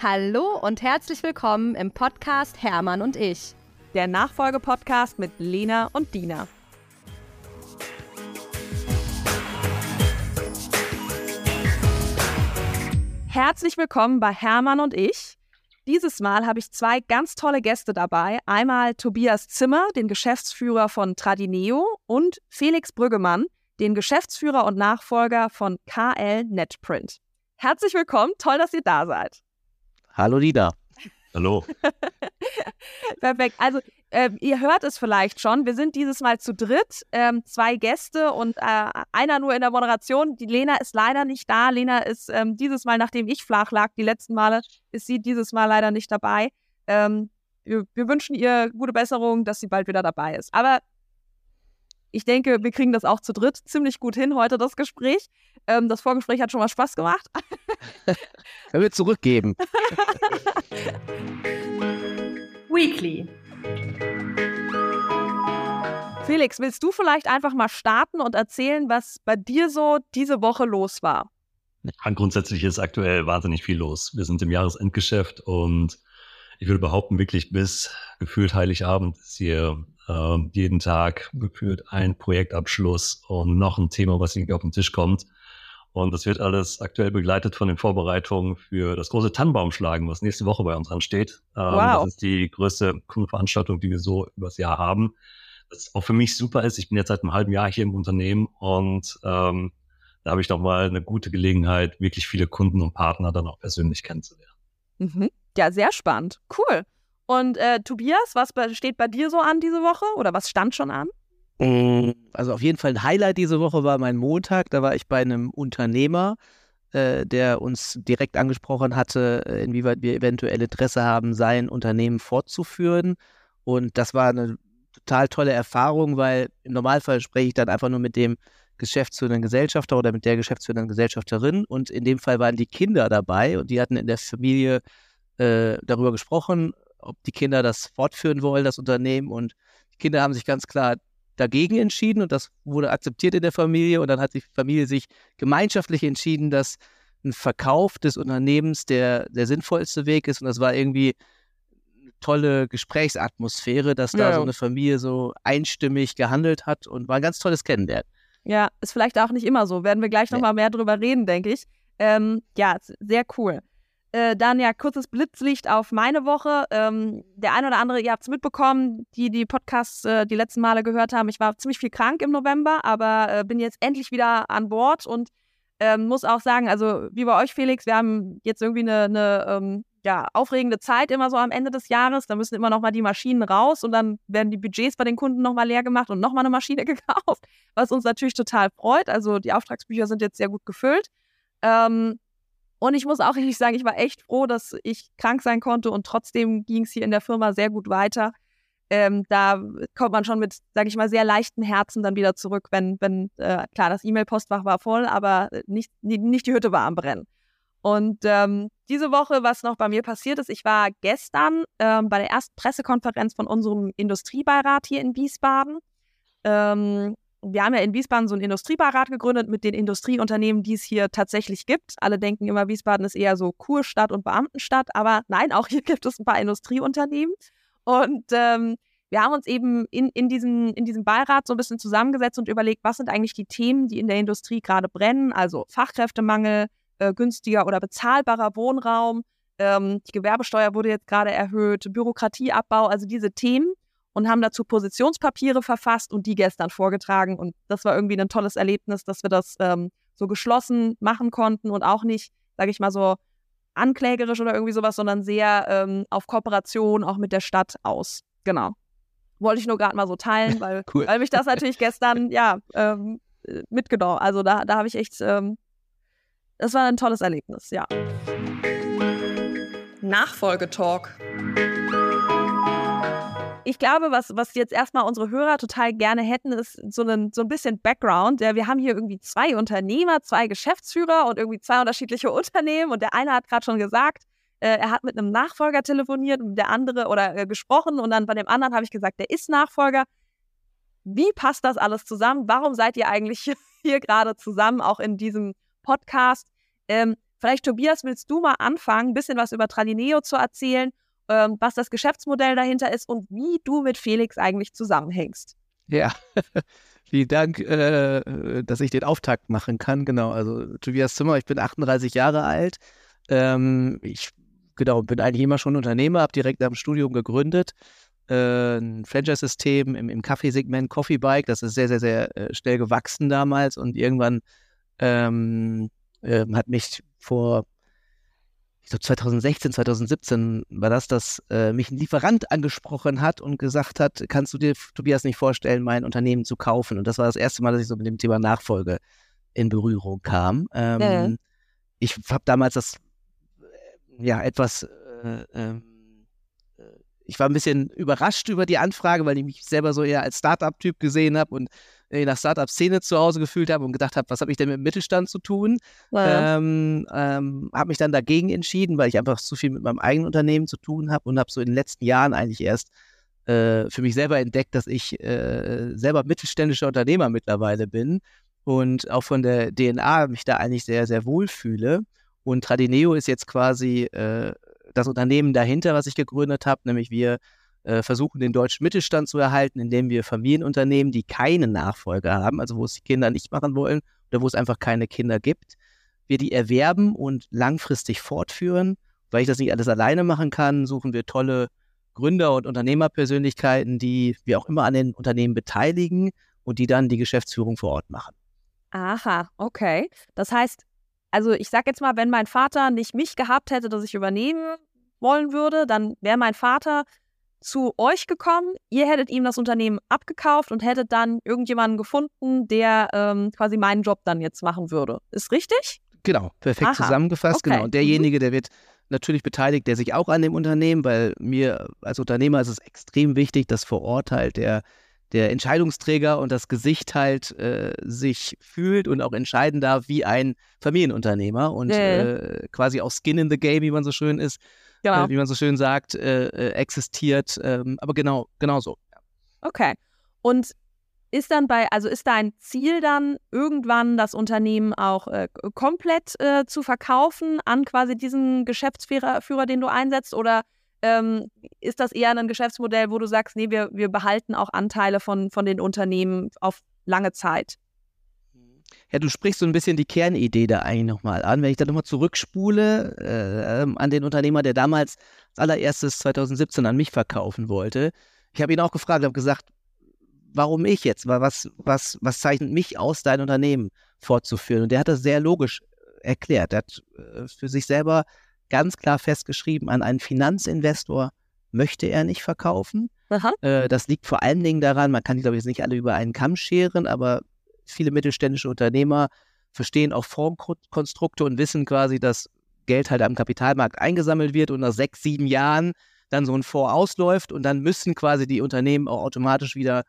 Hallo und herzlich willkommen im Podcast Hermann und ich. Der Nachfolgepodcast mit Lena und Dina. Herzlich willkommen bei Hermann und ich. Dieses Mal habe ich zwei ganz tolle Gäste dabei. Einmal Tobias Zimmer, den Geschäftsführer von Tradineo, und Felix Brüggemann, den Geschäftsführer und Nachfolger von KL Netprint. Herzlich willkommen, toll, dass ihr da seid. Hallo Dida. Hallo. Perfekt. Also äh, ihr hört es vielleicht schon. Wir sind dieses Mal zu dritt, ähm, zwei Gäste und äh, einer nur in der Moderation. Die Lena ist leider nicht da. Lena ist ähm, dieses Mal, nachdem ich flach lag, die letzten Male, ist sie dieses Mal leider nicht dabei. Ähm, wir, wir wünschen ihr gute Besserung, dass sie bald wieder dabei ist. Aber ich denke, wir kriegen das auch zu dritt ziemlich gut hin heute, das Gespräch. Ähm, das Vorgespräch hat schon mal Spaß gemacht. Können wir zurückgeben. Weekly. Felix, willst du vielleicht einfach mal starten und erzählen, was bei dir so diese Woche los war? Ja, grundsätzlich ist aktuell wahnsinnig viel los. Wir sind im Jahresendgeschäft und ich würde behaupten, wirklich bis gefühlt Heiligabend ist hier äh, jeden Tag gefühlt ein Projektabschluss und noch ein Thema, was irgendwie auf den Tisch kommt. Und das wird alles aktuell begleitet von den Vorbereitungen für das große Tannenbaumschlagen, was nächste Woche bei uns ansteht. Ähm, wow. Das ist die größte Kundenveranstaltung, die wir so übers Jahr haben. Das auch für mich super ist. Ich bin jetzt seit einem halben Jahr hier im Unternehmen und ähm, da habe ich nochmal eine gute Gelegenheit, wirklich viele Kunden und Partner dann auch persönlich kennenzulernen. Mhm. Ja, sehr spannend. Cool. Und äh, Tobias, was steht bei dir so an diese Woche oder was stand schon an? Mm, also auf jeden Fall ein Highlight diese Woche war mein Montag. Da war ich bei einem Unternehmer, äh, der uns direkt angesprochen hatte, äh, inwieweit wir eventuell Interesse haben, sein Unternehmen fortzuführen. Und das war eine total tolle Erfahrung, weil im Normalfall spreche ich dann einfach nur mit dem geschäftsführenden Gesellschafter oder mit der geschäftsführenden Gesellschafterin. Und in dem Fall waren die Kinder dabei und die hatten in der Familie äh, darüber gesprochen, ob die Kinder das fortführen wollen, das Unternehmen. Und die Kinder haben sich ganz klar dagegen entschieden und das wurde akzeptiert in der Familie. Und dann hat die Familie sich gemeinschaftlich entschieden, dass ein Verkauf des Unternehmens der, der sinnvollste Weg ist. Und das war irgendwie eine tolle Gesprächsatmosphäre, dass da ja. so eine Familie so einstimmig gehandelt hat und war ein ganz tolles Kennenlernen. Ja, ist vielleicht auch nicht immer so. Werden wir gleich nochmal nee. mehr drüber reden, denke ich. Ähm, ja, sehr cool. Äh, dann ja kurzes Blitzlicht auf meine Woche. Ähm, der eine oder andere, ihr habt es mitbekommen, die die Podcasts äh, die letzten Male gehört haben. Ich war ziemlich viel krank im November, aber äh, bin jetzt endlich wieder an Bord und ähm, muss auch sagen, also wie bei euch, Felix, wir haben jetzt irgendwie eine, eine ähm, ja, aufregende Zeit immer so am Ende des Jahres. Da müssen immer noch mal die Maschinen raus und dann werden die Budgets bei den Kunden noch mal leer gemacht und noch mal eine Maschine gekauft, was uns natürlich total freut. Also die Auftragsbücher sind jetzt sehr gut gefüllt. Ähm, und ich muss auch ehrlich sagen, ich war echt froh, dass ich krank sein konnte und trotzdem ging es hier in der Firma sehr gut weiter. Ähm, da kommt man schon mit, sage ich mal, sehr leichten Herzen dann wieder zurück, wenn, wenn äh, klar, das E-Mail-Postfach war voll, aber nicht, nicht die Hütte war am Brennen. Und ähm, diese Woche, was noch bei mir passiert ist, ich war gestern ähm, bei der ersten Pressekonferenz von unserem Industriebeirat hier in Wiesbaden. Ähm, wir haben ja in Wiesbaden so einen Industriebeirat gegründet mit den Industrieunternehmen, die es hier tatsächlich gibt. Alle denken immer, Wiesbaden ist eher so Kurstadt und Beamtenstadt, aber nein, auch hier gibt es ein paar Industrieunternehmen. Und ähm, wir haben uns eben in, in, diesem, in diesem Beirat so ein bisschen zusammengesetzt und überlegt, was sind eigentlich die Themen, die in der Industrie gerade brennen, also Fachkräftemangel, äh, günstiger oder bezahlbarer Wohnraum, ähm, die Gewerbesteuer wurde jetzt gerade erhöht, Bürokratieabbau, also diese Themen und haben dazu Positionspapiere verfasst und die gestern vorgetragen. Und das war irgendwie ein tolles Erlebnis, dass wir das ähm, so geschlossen machen konnten und auch nicht, sage ich mal so, anklägerisch oder irgendwie sowas, sondern sehr ähm, auf Kooperation auch mit der Stadt aus. Genau. Wollte ich nur gerade mal so teilen, weil, cool. weil mich das natürlich gestern, ja, ähm, mitgenommen. Also da, da habe ich echt, ähm, das war ein tolles Erlebnis, ja. Nachfolgetalk ich glaube, was, was jetzt erstmal unsere Hörer total gerne hätten, ist so, einen, so ein bisschen Background. Ja, wir haben hier irgendwie zwei Unternehmer, zwei Geschäftsführer und irgendwie zwei unterschiedliche Unternehmen. Und der eine hat gerade schon gesagt, äh, er hat mit einem Nachfolger telefoniert und der andere oder äh, gesprochen. Und dann bei dem anderen habe ich gesagt, der ist Nachfolger. Wie passt das alles zusammen? Warum seid ihr eigentlich hier, hier gerade zusammen, auch in diesem Podcast? Ähm, Vielleicht, Tobias, willst du mal anfangen, ein bisschen was über Tradineo zu erzählen, ähm, was das Geschäftsmodell dahinter ist und wie du mit Felix eigentlich zusammenhängst? Ja, vielen Dank, äh, dass ich den Auftakt machen kann. Genau, also Tobias Zimmer, ich bin 38 Jahre alt. Ähm, ich genau, bin eigentlich immer schon Unternehmer, habe direkt dem Studium gegründet. Äh, ein Franchise-System im, im Kaffeesegment Coffee Bike. Das ist sehr, sehr, sehr äh, schnell gewachsen damals und irgendwann ähm, äh, hat mich vor ich glaube 2016, 2017 war das, dass äh, mich ein Lieferant angesprochen hat und gesagt hat, kannst du dir, Tobias, nicht vorstellen, mein Unternehmen zu kaufen? Und das war das erste Mal, dass ich so mit dem Thema Nachfolge in Berührung kam. Ähm, ja. Ich habe damals das ja etwas, äh, ähm, äh, ich war ein bisschen überrascht über die Anfrage, weil ich mich selber so eher als Startup-Typ gesehen habe und in der Startup-Szene zu Hause gefühlt habe und gedacht habe, was habe ich denn mit dem Mittelstand zu tun? Ja. Ähm, ähm, habe mich dann dagegen entschieden, weil ich einfach zu viel mit meinem eigenen Unternehmen zu tun habe und habe so in den letzten Jahren eigentlich erst äh, für mich selber entdeckt, dass ich äh, selber mittelständischer Unternehmer mittlerweile bin und auch von der DNA mich da eigentlich sehr, sehr wohl fühle. Und Tradineo ist jetzt quasi äh, das Unternehmen dahinter, was ich gegründet habe, nämlich wir versuchen, den deutschen Mittelstand zu erhalten, indem wir Familienunternehmen, die keine Nachfolger haben, also wo es die Kinder nicht machen wollen oder wo es einfach keine Kinder gibt, wir die erwerben und langfristig fortführen. Weil ich das nicht alles alleine machen kann, suchen wir tolle Gründer und Unternehmerpersönlichkeiten, die wir auch immer an den Unternehmen beteiligen und die dann die Geschäftsführung vor Ort machen. Aha, okay. Das heißt, also ich sag jetzt mal, wenn mein Vater nicht mich gehabt hätte, dass ich übernehmen wollen würde, dann wäre mein Vater zu euch gekommen, ihr hättet ihm das Unternehmen abgekauft und hättet dann irgendjemanden gefunden, der ähm, quasi meinen Job dann jetzt machen würde. Ist richtig? Genau, perfekt Aha. zusammengefasst. Okay. Genau. Und derjenige, mhm. der wird natürlich beteiligt, der sich auch an dem Unternehmen, weil mir als Unternehmer ist es extrem wichtig, dass vor Ort halt der der Entscheidungsträger und das Gesicht halt äh, sich fühlt und auch entscheiden darf wie ein Familienunternehmer und ja, Äh, quasi auch Skin in the Game, wie man so schön ist, genau. äh, wie man so schön sagt, äh, äh, existiert. Ähm, aber genau, genau so. Okay. Und ist dann bei, also ist dein Ziel dann irgendwann das Unternehmen auch äh, komplett äh, zu verkaufen an quasi diesen Geschäftsführer, Führer, den du einsetzt? Oder ähm, ist das eher ein Geschäftsmodell, wo du sagst, nee, wir, wir behalten auch Anteile von, von den Unternehmen auf lange Zeit? Ja, du sprichst so ein bisschen die Kernidee da eigentlich nochmal an. Wenn ich da nochmal zurückspule äh, ähm, an den Unternehmer, der damals als allererstes 2017 an mich verkaufen wollte. Ich habe ihn auch gefragt, habe gesagt, warum ich jetzt? Was, was, was zeichnet mich aus, dein Unternehmen fortzuführen? Und der hat das sehr logisch erklärt. Er hat äh, für sich selber ganz klar festgeschrieben, an einen Finanzinvestor möchte er nicht verkaufen. Äh, das liegt vor allen Dingen daran, man kann die, glaube ich, jetzt nicht alle über einen Kamm scheren, aber viele mittelständische Unternehmer verstehen auch Formkonstrukte und wissen quasi, dass Geld halt am Kapitalmarkt eingesammelt wird und nach sechs, sieben Jahren dann so ein Fonds ausläuft und dann müssen quasi die Unternehmen auch automatisch wieder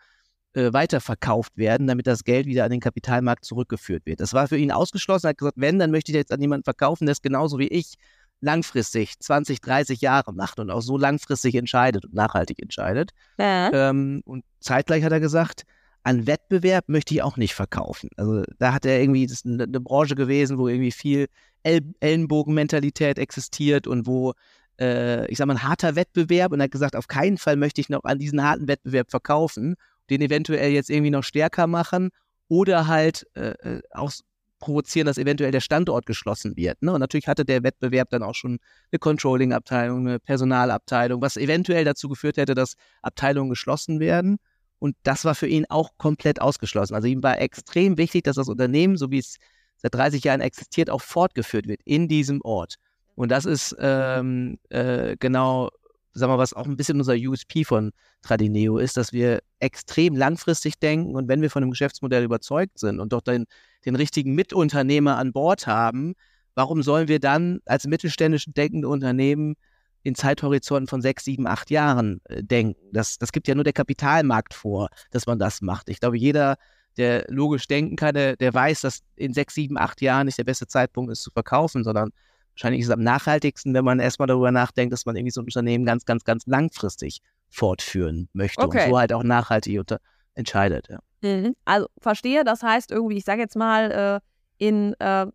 äh, weiterverkauft werden, damit das Geld wieder an den Kapitalmarkt zurückgeführt wird. Das war für ihn ausgeschlossen. Er hat gesagt, wenn, dann möchte ich jetzt an jemanden verkaufen, der ist genauso wie ich langfristig 20, 30 Jahre macht und auch so langfristig entscheidet und nachhaltig entscheidet. Ja. Ähm, und zeitgleich hat er gesagt, an Wettbewerb möchte ich auch nicht verkaufen. Also da hat er irgendwie, das eine, eine Branche gewesen, wo irgendwie viel El Ellenbogenmentalität existiert und wo, äh, ich sag mal, ein harter Wettbewerb und er hat gesagt, auf keinen Fall möchte ich noch an diesen harten Wettbewerb verkaufen, den eventuell jetzt irgendwie noch stärker machen oder halt äh, äh auch provozieren, dass eventuell der Standort geschlossen wird. Ne? Und natürlich hatte der Wettbewerb dann auch schon eine Controlling-Abteilung, eine Personalabteilung, was eventuell dazu geführt hätte, dass Abteilungen geschlossen werden. Und das war für ihn auch komplett ausgeschlossen. Also ihm war extrem wichtig, dass das Unternehmen, so wie es seit 30 Jahren existiert, auch fortgeführt wird in diesem Ort. Und das ist ähm, äh, genau sagen wir, was auch ein bisschen unser USP von Tradineo ist, dass wir extrem langfristig denken und wenn wir von einem Geschäftsmodell überzeugt sind und doch den, den richtigen Mitunternehmer an Bord haben, warum sollen wir dann als mittelständisch denkende Unternehmen in Zeithorizonten von sechs, sieben, acht Jahren äh, denken? Das, das gibt ja nur der Kapitalmarkt vor, dass man das macht. Ich glaube, jeder, der logisch denken kann, der, der weiß, dass in sechs, sieben, acht Jahren nicht der beste Zeitpunkt ist zu verkaufen, sondern wahrscheinlich ist es am nachhaltigsten, wenn man erstmal darüber nachdenkt, dass man irgendwie so ein Unternehmen ganz, ganz, ganz langfristig fortführen möchte okay. und so halt auch nachhaltig unter entscheidet. Ja. Mhm. Also verstehe, das heißt irgendwie, ich sage jetzt mal, äh, in äh,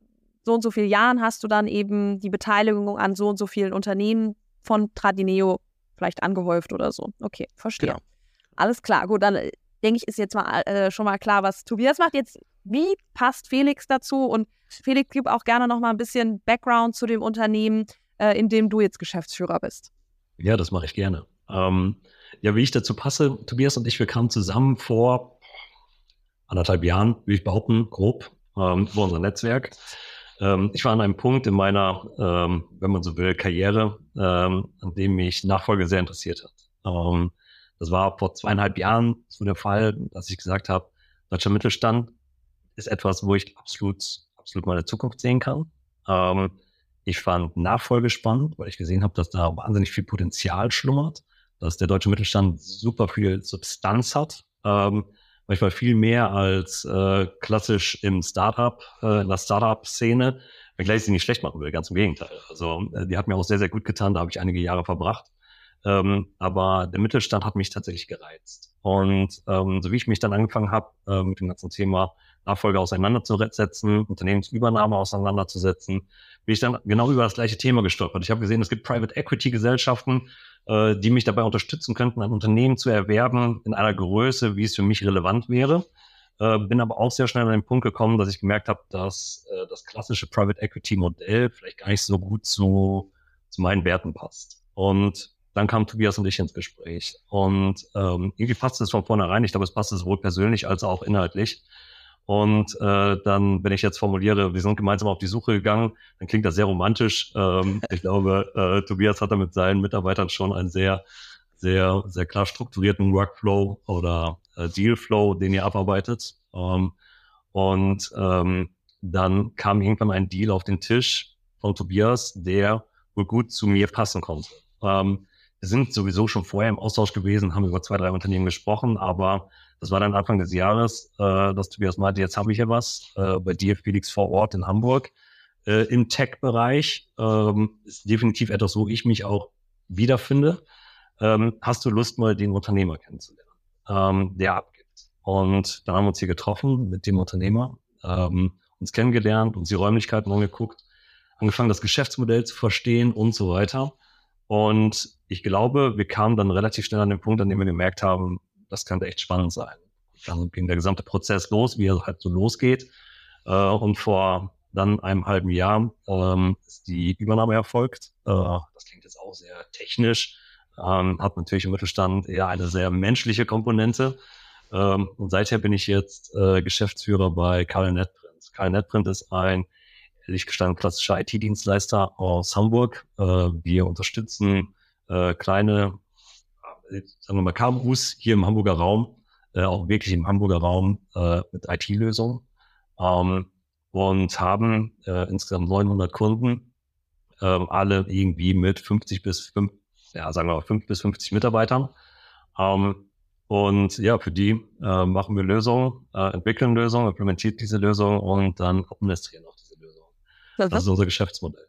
so und so vielen Jahren hast du dann eben die Beteiligung an so und so vielen Unternehmen von Tradineo vielleicht angehäuft oder so. Okay, verstehe. Genau. Alles klar, gut, dann äh, denke ich, ist jetzt mal äh, schon mal klar, was Tobias macht. Jetzt, wie passt Felix dazu? Und Felix, gib auch gerne noch mal ein bisschen Background zu dem Unternehmen, äh, in dem du jetzt Geschäftsführer bist. Ja, das mache ich gerne. Ähm, ja, wie ich dazu passe, Tobias und ich, wir kamen zusammen vor anderthalb Jahren, wie ich behaupten, grob, ähm, über unser Netzwerk. Ähm, ich war an einem Punkt in meiner, ähm, wenn man so will, Karriere, ähm, an dem mich Nachfolge sehr interessiert hat. Das war vor zweieinhalb Jahren so der Fall, dass ich gesagt habe, deutscher Mittelstand ist etwas, wo ich absolut, absolut meine Zukunft sehen kann. Ich fand Nachfolge spannend, weil ich gesehen habe, dass da wahnsinnig viel Potenzial schlummert, dass der deutsche Mittelstand super viel Substanz hat. Manchmal viel mehr als äh, klassisch im Startup, äh, in der Startup-Szene, wenngleich ich sie nicht schlecht machen will, ganz im Gegenteil. Also äh, die hat mir auch sehr, sehr gut getan, da habe ich einige Jahre verbracht. Ähm, aber der Mittelstand hat mich tatsächlich gereizt. Und ähm, so wie ich mich dann angefangen habe, äh, mit dem ganzen Thema Nachfolge auseinanderzusetzen, Unternehmensübernahme auseinanderzusetzen, bin ich dann genau über das gleiche Thema gestolpert. Ich habe gesehen, es gibt Private Equity Gesellschaften, äh, die mich dabei unterstützen könnten, ein Unternehmen zu erwerben in einer Größe, wie es für mich relevant wäre. Äh, bin aber auch sehr schnell an den Punkt gekommen, dass ich gemerkt habe, dass äh, das klassische Private Equity Modell vielleicht gar nicht so gut zu, zu meinen Werten passt. Und dann kam Tobias und ich ins Gespräch. Und ähm, irgendwie passt es von vornherein. Ich glaube, es passt sowohl persönlich als auch inhaltlich. Und äh, dann, wenn ich jetzt formuliere, wir sind gemeinsam auf die Suche gegangen, dann klingt das sehr romantisch. Ähm, ich glaube, äh, Tobias hat da mit seinen Mitarbeitern schon einen sehr, sehr, sehr klar strukturierten Workflow oder äh, Dealflow, den ihr abarbeitet. Ähm, und ähm, dann kam irgendwann ein Deal auf den Tisch von Tobias, der wohl gut zu mir passen konnte. Ähm, wir sind sowieso schon vorher im Austausch gewesen, haben über zwei, drei Unternehmen gesprochen, aber das war dann Anfang des Jahres, äh, dass Tobias meinte, jetzt habe ich ja was äh, bei dir, Felix, vor Ort in Hamburg. Äh, Im Tech-Bereich ähm, ist definitiv etwas, wo ich mich auch wiederfinde. Ähm, hast du Lust, mal den Unternehmer kennenzulernen, ähm, der abgibt? Und dann haben wir uns hier getroffen mit dem Unternehmer, ähm, uns kennengelernt, uns die Räumlichkeiten angeguckt, angefangen, das Geschäftsmodell zu verstehen und so weiter. Und ich glaube, wir kamen dann relativ schnell an den Punkt, an dem wir gemerkt haben, das könnte echt spannend sein. Dann ging der gesamte Prozess los, wie er halt so losgeht. Äh, und vor dann einem halben Jahr ähm, ist die Übernahme erfolgt. Äh, das klingt jetzt auch sehr technisch, ähm, hat natürlich im Mittelstand eher eine sehr menschliche Komponente. Ähm, und seither bin ich jetzt äh, Geschäftsführer bei Karl Netprint. Karl Netprint ist ein ehrlich gestanden klassischer IT-Dienstleister aus Hamburg. Wir unterstützen kleine sagen wir mal, KMUs hier im Hamburger Raum, äh, auch wirklich im Hamburger Raum äh, mit IT-Lösungen ähm, und haben äh, insgesamt 900 Kunden, äh, alle irgendwie mit 50 bis 5, ja, sagen wir mal 5 bis 50 Mitarbeitern. Ähm, und ja, für die äh, machen wir Lösungen, äh, entwickeln Lösungen, implementieren diese Lösungen und dann administrieren auch diese Lösungen. Das, das ist unser Geschäftsmodell.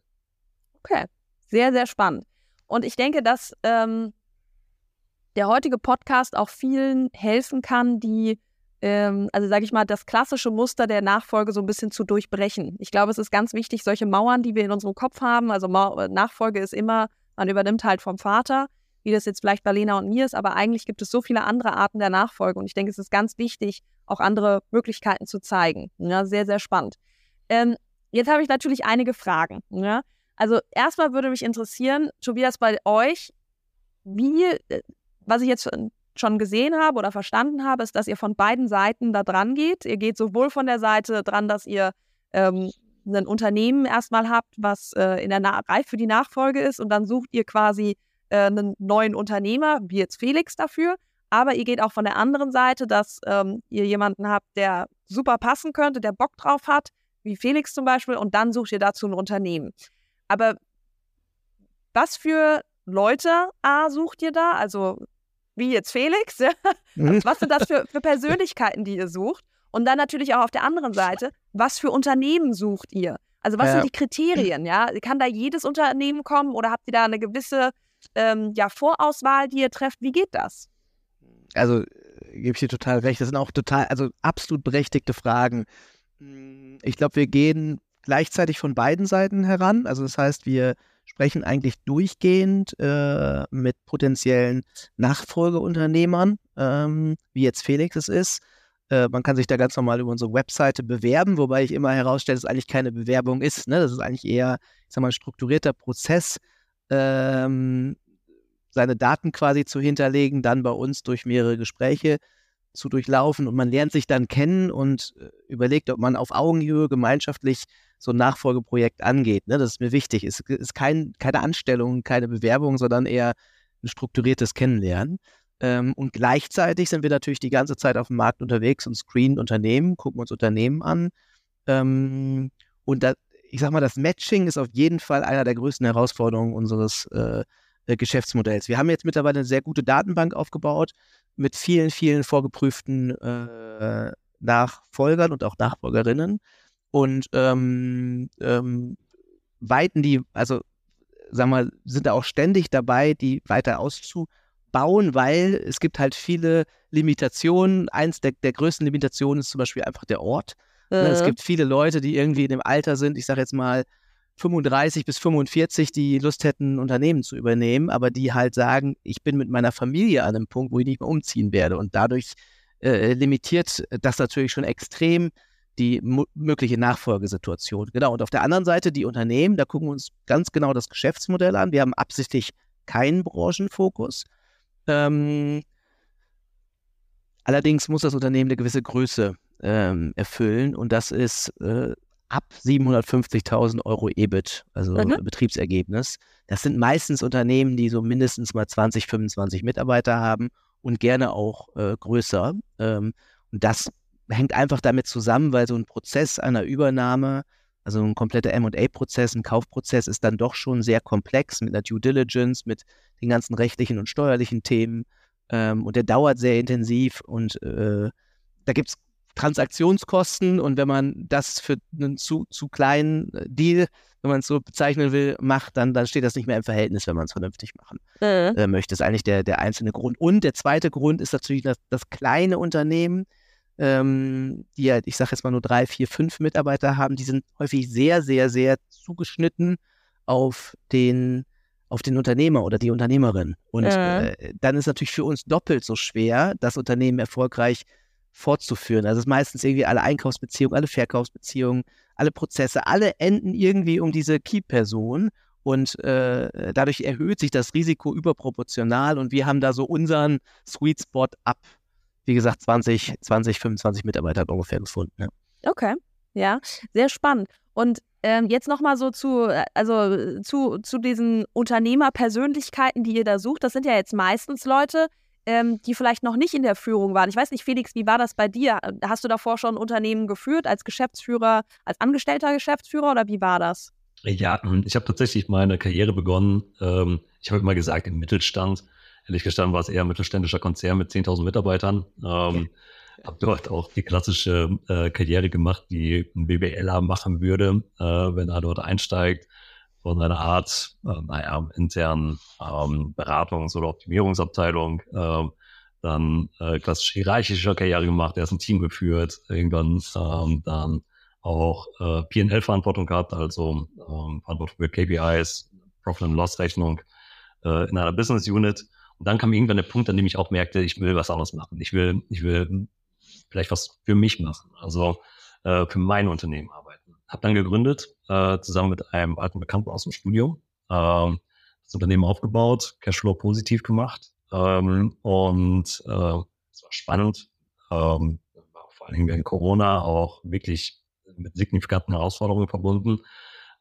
Okay, sehr, sehr spannend. Und ich denke, dass ähm, der heutige Podcast auch vielen helfen kann, die, ähm, also sage ich mal, das klassische Muster der Nachfolge so ein bisschen zu durchbrechen. Ich glaube, es ist ganz wichtig, solche Mauern, die wir in unserem Kopf haben, also Ma Nachfolge ist immer, man übernimmt halt vom Vater, wie das jetzt vielleicht bei Lena und mir ist, aber eigentlich gibt es so viele andere Arten der Nachfolge und ich denke, es ist ganz wichtig, auch andere Möglichkeiten zu zeigen. Ja, sehr, sehr spannend. Ähm, jetzt habe ich natürlich einige Fragen. Ja? Also erstmal würde mich interessieren, Tobias, bei euch, wie äh, was ich jetzt schon gesehen habe oder verstanden habe, ist, dass ihr von beiden Seiten da dran geht. Ihr geht sowohl von der Seite dran, dass ihr ähm, ein Unternehmen erstmal habt, was äh, in der Na reif für die Nachfolge ist und dann sucht ihr quasi äh, einen neuen Unternehmer, wie jetzt Felix dafür. Aber ihr geht auch von der anderen Seite, dass ähm, ihr jemanden habt, der super passen könnte, der Bock drauf hat, wie Felix zum Beispiel, und dann sucht ihr dazu ein Unternehmen. Aber was für Leute A sucht ihr da? Also wie jetzt Felix? Mhm. was sind das für, für Persönlichkeiten, die ihr sucht? Und dann natürlich auch auf der anderen Seite, was für Unternehmen sucht ihr? Also was ja. sind die Kriterien, ja? Kann da jedes Unternehmen kommen oder habt ihr da eine gewisse ähm, ja, Vorauswahl, die ihr trefft? Wie geht das? Also äh, gebe ich dir total recht. Das sind auch total, also absolut berechtigte Fragen. Ich glaube, wir gehen gleichzeitig von beiden Seiten heran. Also das heißt, wir sprechen eigentlich durchgehend äh, mit potenziellen Nachfolgeunternehmern, ähm, wie jetzt Felix es ist. Äh, man kann sich da ganz normal über unsere Webseite bewerben, wobei ich immer herausstelle, dass es eigentlich keine Bewerbung ist. Ne? Das ist eigentlich eher, ich sag mal, ein strukturierter Prozess, ähm, seine Daten quasi zu hinterlegen, dann bei uns durch mehrere Gespräche zu durchlaufen und man lernt sich dann kennen und äh, überlegt, ob man auf Augenhöhe gemeinschaftlich so ein Nachfolgeprojekt angeht. Ne? Das ist mir wichtig. Es ist kein, keine Anstellung, keine Bewerbung, sondern eher ein strukturiertes Kennenlernen. Ähm, und gleichzeitig sind wir natürlich die ganze Zeit auf dem Markt unterwegs und screenen Unternehmen, gucken uns Unternehmen an. Ähm, und da, ich sag mal, das Matching ist auf jeden Fall einer der größten Herausforderungen unseres äh, äh Geschäftsmodells. Wir haben jetzt mittlerweile eine sehr gute Datenbank aufgebaut mit vielen, vielen vorgeprüften äh, Nachfolgern und auch Nachfolgerinnen und ähm, ähm, weiten die, also sagen wir, sind da auch ständig dabei, die weiter auszubauen, weil es gibt halt viele Limitationen. Eins der, der größten Limitationen ist zum Beispiel einfach der Ort. Mhm. Es gibt viele Leute, die irgendwie in dem Alter sind, ich sage jetzt mal 35 bis 45, die Lust hätten, Unternehmen zu übernehmen, aber die halt sagen, ich bin mit meiner Familie an einem Punkt, wo ich nicht mehr umziehen werde. Und dadurch äh, limitiert das natürlich schon extrem die mögliche Nachfolgesituation. Genau. Und auf der anderen Seite die Unternehmen, da gucken wir uns ganz genau das Geschäftsmodell an. Wir haben absichtlich keinen Branchenfokus. Ähm, allerdings muss das Unternehmen eine gewisse Größe ähm, erfüllen und das ist äh, ab 750.000 Euro EBIT, also mhm. Betriebsergebnis. Das sind meistens Unternehmen, die so mindestens mal 20, 25 Mitarbeiter haben und gerne auch äh, größer. Ähm, und das hängt einfach damit zusammen, weil so ein Prozess einer Übernahme, also ein kompletter MA-Prozess, ein Kaufprozess ist dann doch schon sehr komplex mit einer Due Diligence, mit den ganzen rechtlichen und steuerlichen Themen. Ähm, und der dauert sehr intensiv und äh, da gibt es Transaktionskosten und wenn man das für einen zu, zu kleinen äh, Deal, wenn man es so bezeichnen will, macht, dann, dann steht das nicht mehr im Verhältnis, wenn man es vernünftig machen mhm. äh, möchte. Das ist eigentlich der, der einzelne Grund. Und der zweite Grund ist natürlich das, das kleine Unternehmen, ähm, die ja, ich sage jetzt mal nur drei, vier, fünf Mitarbeiter haben, die sind häufig sehr, sehr, sehr zugeschnitten auf den, auf den Unternehmer oder die Unternehmerin. Und ja. äh, dann ist natürlich für uns doppelt so schwer, das Unternehmen erfolgreich fortzuführen. Also es ist meistens irgendwie alle Einkaufsbeziehungen, alle Verkaufsbeziehungen, alle Prozesse, alle enden irgendwie um diese Key-Person. Und äh, dadurch erhöht sich das Risiko überproportional und wir haben da so unseren Sweet Spot ab wie gesagt, 20, 20, 25 Mitarbeiter ungefähr gefunden. Ja. Okay, ja, sehr spannend. Und ähm, jetzt nochmal so zu, äh, also zu, zu diesen Unternehmerpersönlichkeiten, die ihr da sucht. Das sind ja jetzt meistens Leute, ähm, die vielleicht noch nicht in der Führung waren. Ich weiß nicht, Felix, wie war das bei dir? Hast du davor schon Unternehmen geführt als Geschäftsführer, als angestellter Geschäftsführer oder wie war das? Ja, ich habe tatsächlich meine Karriere begonnen. Ähm, ich habe immer gesagt, im Mittelstand. Ehrlich gestanden war es eher ein mittelständischer Konzern mit 10.000 Mitarbeitern. Ähm, habe dort auch die klassische äh, Karriere gemacht, die ein BWLer machen würde, äh, wenn er dort einsteigt. Von einer Art, äh, naja, internen ähm, Beratungs- oder Optimierungsabteilung. Äh, dann äh, klassisch hierarchischer Karriere gemacht, erst ein Team geführt, irgendwann ähm, dann auch äh, PL-Verantwortung gehabt, also ähm, Verantwortung für KPIs, Profit and Loss Rechnung äh, in einer Business Unit und dann kam irgendwann der Punkt, an dem ich auch merkte, ich will was anderes machen. Ich will, ich will vielleicht was für mich machen, also äh, für mein Unternehmen arbeiten. Hab dann gegründet, äh, zusammen mit einem alten Bekannten aus dem Studium, äh, das Unternehmen aufgebaut, Cashflow positiv gemacht ähm, und äh, es war spannend. Ähm, vor allen Dingen während Corona auch wirklich mit signifikanten Herausforderungen verbunden.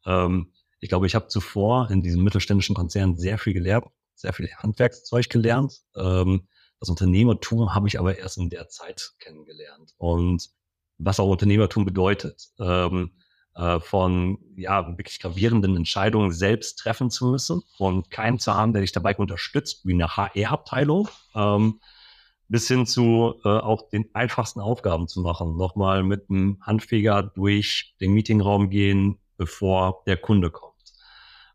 Ähm, ich glaube, ich habe zuvor in diesem mittelständischen Konzern sehr viel gelernt, sehr viel Handwerkszeug gelernt. Ähm, das Unternehmertum habe ich aber erst in der Zeit kennengelernt. Und was auch Unternehmertum bedeutet, ähm, äh, von ja wirklich gravierenden Entscheidungen selbst treffen zu müssen und keinen zu haben, der dich dabei unterstützt, wie eine HR-Abteilung, ähm, bis hin zu äh, auch den einfachsten Aufgaben zu machen. Nochmal mit einem Handfeger durch den Meetingraum gehen, bevor der Kunde kommt.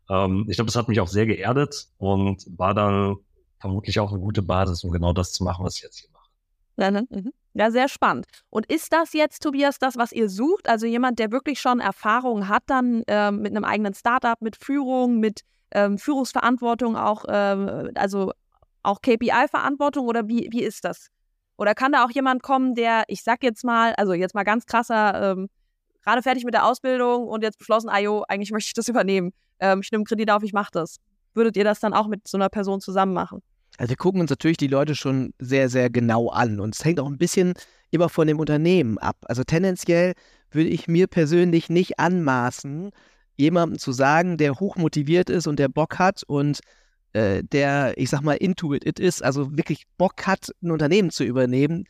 Ähm, ich glaube, das hat mich auch sehr geerdet und war dann vermutlich auch eine gute Basis, um genau das zu machen, was ich jetzt hier mache. Ne? mhm. Ja, sehr spannend. Und ist das jetzt, Tobias, das, was ihr sucht? Also jemand, der wirklich schon Erfahrung hat, dann äh, mit einem eigenen Startup, mit Führung, mit ähm, Führungsverantwortung, auch, äh, also auch KPI-Verantwortung oder wie, wie ist das? Oder kann da auch jemand kommen, der, ich sag jetzt mal, also jetzt mal ganz krasser, ähm, gerade fertig mit der Ausbildung und jetzt beschlossen, ayo, eigentlich möchte ich das übernehmen. Ähm, ich nehme Kredit auf, ich mache das. Würdet ihr das dann auch mit so einer Person zusammen machen? Also wir gucken uns natürlich die Leute schon sehr, sehr genau an. Und es hängt auch ein bisschen immer von dem Unternehmen ab. Also tendenziell würde ich mir persönlich nicht anmaßen, jemandem zu sagen, der hochmotiviert ist und der Bock hat und äh, der, ich sag mal, into it, it ist, also wirklich Bock hat, ein Unternehmen zu übernehmen,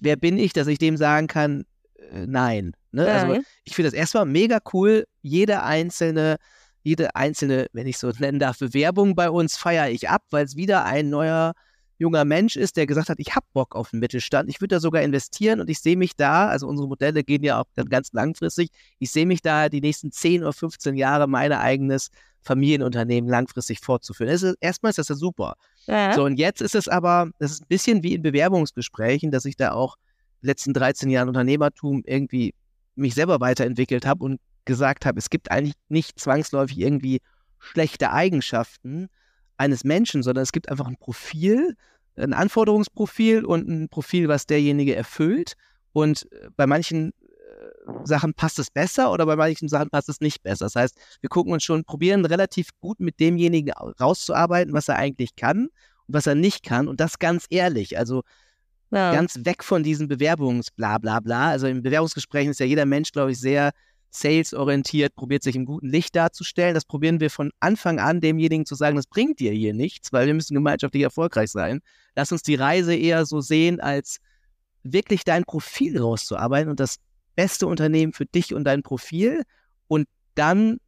wer bin ich, dass ich dem sagen kann, äh, nein. Ne? Also ich finde das erstmal mega cool, jede einzelne jede einzelne, wenn ich so nennen darf, Bewerbung bei uns feiere ich ab, weil es wieder ein neuer junger Mensch ist, der gesagt hat, ich habe Bock auf den Mittelstand, ich würde da sogar investieren und ich sehe mich da, also unsere Modelle gehen ja auch ganz langfristig, ich sehe mich da die nächsten 10 oder 15 Jahre mein eigenes Familienunternehmen langfristig fortzuführen. Das ist, erstmal ist das ja super. Ja. So, und jetzt ist es aber, das ist ein bisschen wie in Bewerbungsgesprächen, dass ich da auch die letzten 13 Jahren Unternehmertum irgendwie mich selber weiterentwickelt habe und gesagt habe, es gibt eigentlich nicht zwangsläufig irgendwie schlechte Eigenschaften eines Menschen, sondern es gibt einfach ein Profil, ein Anforderungsprofil und ein Profil, was derjenige erfüllt. Und äh, bei manchen äh, Sachen passt es besser oder bei manchen Sachen passt es nicht besser. Das heißt, wir gucken uns schon, probieren relativ gut mit demjenigen rauszuarbeiten, was er eigentlich kann und was er nicht kann. Und das ganz ehrlich. Also ja. ganz weg von diesen Bewerbungsbla Also im Bewerbungsgespräch ist ja jeder Mensch, glaube ich, sehr salesorientiert, probiert sich im guten Licht darzustellen. Das probieren wir von Anfang an demjenigen zu sagen, das bringt dir hier nichts, weil wir müssen gemeinschaftlich erfolgreich sein. Lass uns die Reise eher so sehen, als wirklich dein Profil rauszuarbeiten und das beste Unternehmen für dich und dein Profil. Und dann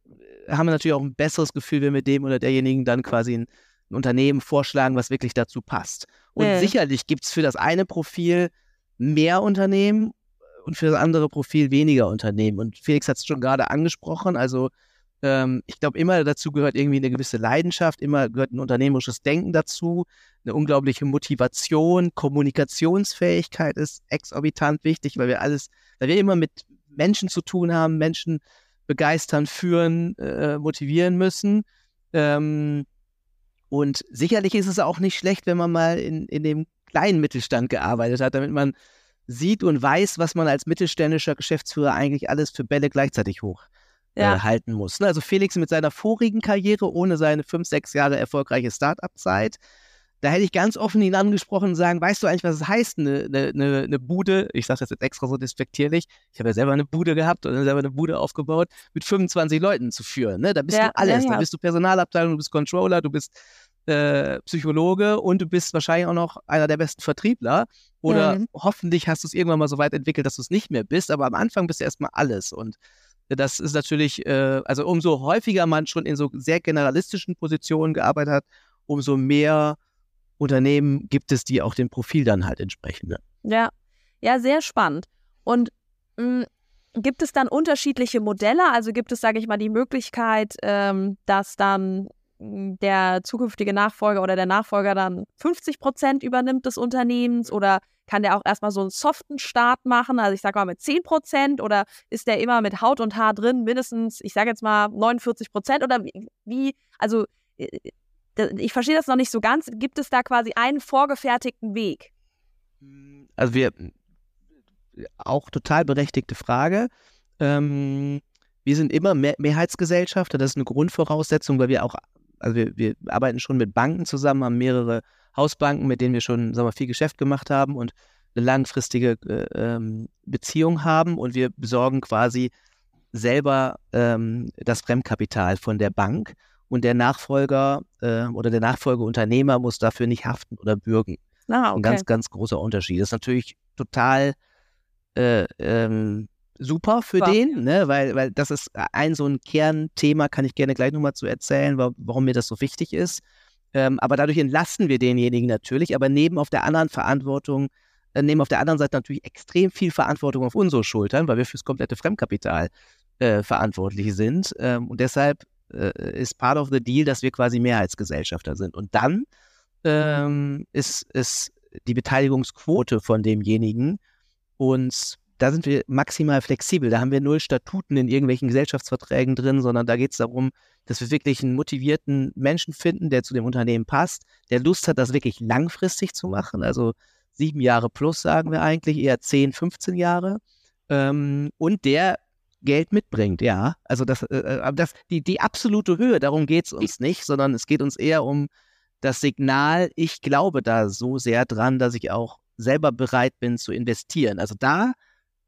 äh, haben wir natürlich auch ein besseres Gefühl, wenn wir dem oder derjenigen dann quasi ein, ein Unternehmen vorschlagen, was wirklich dazu passt. Und ja. sicherlich gibt es für das eine Profil mehr Unternehmen und für das andere Profil weniger Unternehmen. Und Felix hat es schon gerade angesprochen. Also ähm, ich glaube, immer dazu gehört irgendwie eine gewisse Leidenschaft, immer gehört ein unternehmerisches Denken dazu, eine unglaubliche Motivation, Kommunikationsfähigkeit ist exorbitant wichtig, weil wir alles, weil wir immer mit Menschen zu tun haben, Menschen begeistern, führen, äh, motivieren müssen. Ähm, und sicherlich ist es auch nicht schlecht, wenn man mal in, in dem kleinen Mittelstand gearbeitet hat, damit man sieht und weiß, was man als mittelständischer Geschäftsführer eigentlich alles für Bälle gleichzeitig hochhalten äh, muss. Ne? Also Felix mit seiner vorigen Karriere, ohne seine fünf, sechs Jahre erfolgreiche Start-up-Zeit, da hätte ich ganz offen ihn angesprochen und sagen, weißt du eigentlich, was es heißt, eine, eine, eine Bude, ich sage das jetzt extra so despektierlich, ich habe ja selber eine Bude gehabt und selber eine Bude aufgebaut, mit 25 Leuten zu führen. Ne? Da bist ja, du alles. Ja, ja. Da bist du Personalabteilung, du bist Controller, du bist äh, Psychologe und du bist wahrscheinlich auch noch einer der besten Vertriebler. Oder mhm. hoffentlich hast du es irgendwann mal so weit entwickelt, dass du es nicht mehr bist. Aber am Anfang bist du erstmal alles. Und das ist natürlich, äh, also umso häufiger man schon in so sehr generalistischen Positionen gearbeitet hat, umso mehr Unternehmen gibt es, die auch dem Profil dann halt entsprechen. Ne? Ja, ja, sehr spannend. Und mh, hm, gibt es dann unterschiedliche Modelle? Also gibt es, sage ich mal, die Möglichkeit, ähm, dass dann der zukünftige Nachfolger oder der Nachfolger dann 50 Prozent übernimmt des Unternehmens oder kann der auch erstmal so einen soften Start machen, also ich sage mal mit 10 Prozent oder ist der immer mit Haut und Haar drin, mindestens, ich sage jetzt mal 49 Prozent? Oder wie, also äh, ich verstehe das noch nicht so ganz, gibt es da quasi einen vorgefertigten Weg? Also wir, auch total berechtigte Frage. Ähm, wir sind immer Mehrheitsgesellschafter, das ist eine Grundvoraussetzung, weil wir auch also wir, wir arbeiten schon mit Banken zusammen, haben mehrere Hausbanken, mit denen wir schon sagen wir, viel Geschäft gemacht haben und eine langfristige äh, ähm, Beziehung haben und wir besorgen quasi selber ähm, das Fremdkapital von der Bank und der Nachfolger äh, oder der Nachfolgeunternehmer muss dafür nicht haften oder bürgen. Ah, okay. Ein ganz, ganz großer Unterschied. Das ist natürlich total äh, ähm, super für War, den, ne? weil, weil das ist ein so ein Kernthema, kann ich gerne gleich nochmal zu erzählen, warum mir das so wichtig ist. Ähm, aber dadurch entlasten wir denjenigen natürlich, aber neben auf der anderen Verantwortung, äh, nehmen auf der anderen Seite natürlich extrem viel Verantwortung auf unsere Schultern, weil wir fürs komplette Fremdkapital äh, verantwortlich sind. Ähm, und deshalb äh, ist part of the deal, dass wir quasi Mehrheitsgesellschafter sind. Und dann ähm, ist, ist die Beteiligungsquote von demjenigen Und da sind wir maximal flexibel. Da haben wir null Statuten in irgendwelchen Gesellschaftsverträgen drin, sondern da geht es darum, dass wir wirklich einen motivierten Menschen finden, der zu dem Unternehmen passt, der Lust hat, das wirklich langfristig zu machen. Also sieben Jahre plus, sagen wir eigentlich, eher zehn, 15 Jahre. Ähm, und der Geld mitbringt, ja. Also das, äh, äh das, die, die absolute Höhe, darum geht es uns nicht, sondern es geht uns eher um das Signal, ich glaube da so sehr dran, dass ich auch selber bereit bin zu investieren. Also da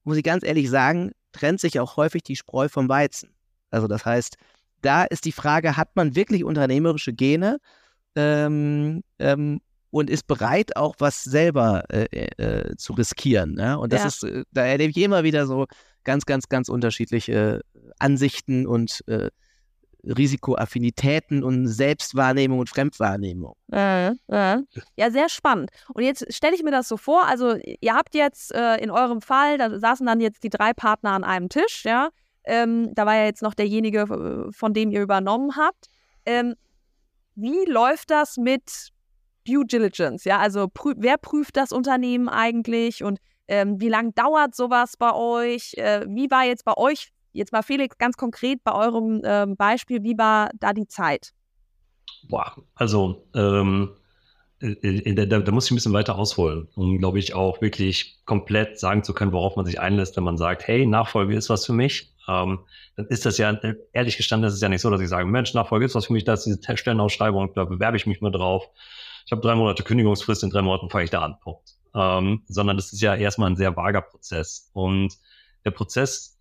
muss ich ganz ehrlich sagen, trennt sich auch häufig die Spreu vom Weizen. Also das heißt, da ist die Frage, hat man wirklich unternehmerische Gene ähm, ähm, und ist bereit, auch was selber äh, äh, zu riskieren. Ne? Und das ja. ist, äh, da erlebe ich immer wieder so ganz, ganz, ganz unterschiedliche Ansichten und äh, Risikoaffinitäten und Selbstwahrnehmung und Fremdwahrnehmung. Äh, äh. Ja, sehr spannend. Und jetzt stelle ich mir das so vor, also ihr habt jetzt äh, in eurem Fall, da saßen dann jetzt die drei Partner an einem Tisch, ja. Ähm, da war ja jetzt noch derjenige, äh, von dem ihr übernommen habt. Ähm, wie läuft das mit Due Diligence? Ja, also prü wer prüft das Unternehmen eigentlich und ähm, wie lange dauert sowas bei euch? Äh, wie war jetzt bei euch Jetzt mal Felix, ganz konkret bei eurem ähm, Beispiel, wie war da die Zeit? Boah, also ähm, da, da, da, muss ich ein bisschen weiter ausholen, um, glaube ich, auch wirklich komplett sagen zu können, worauf man sich einlässt, wenn man sagt, hey, Nachfolge ist was für mich. Ähm, dann ist das ja, ehrlich gestanden, ist es ja nicht so, dass ich sage, Mensch, Nachfolge ist was für mich, da ist diese Stellenausschreibung, da bewerbe ich mich mal drauf. Ich habe drei Monate Kündigungsfrist, in drei Monaten fange ich da an, Punkt. Ähm, sondern das ist ja erstmal ein sehr vager Prozess. Und der Prozess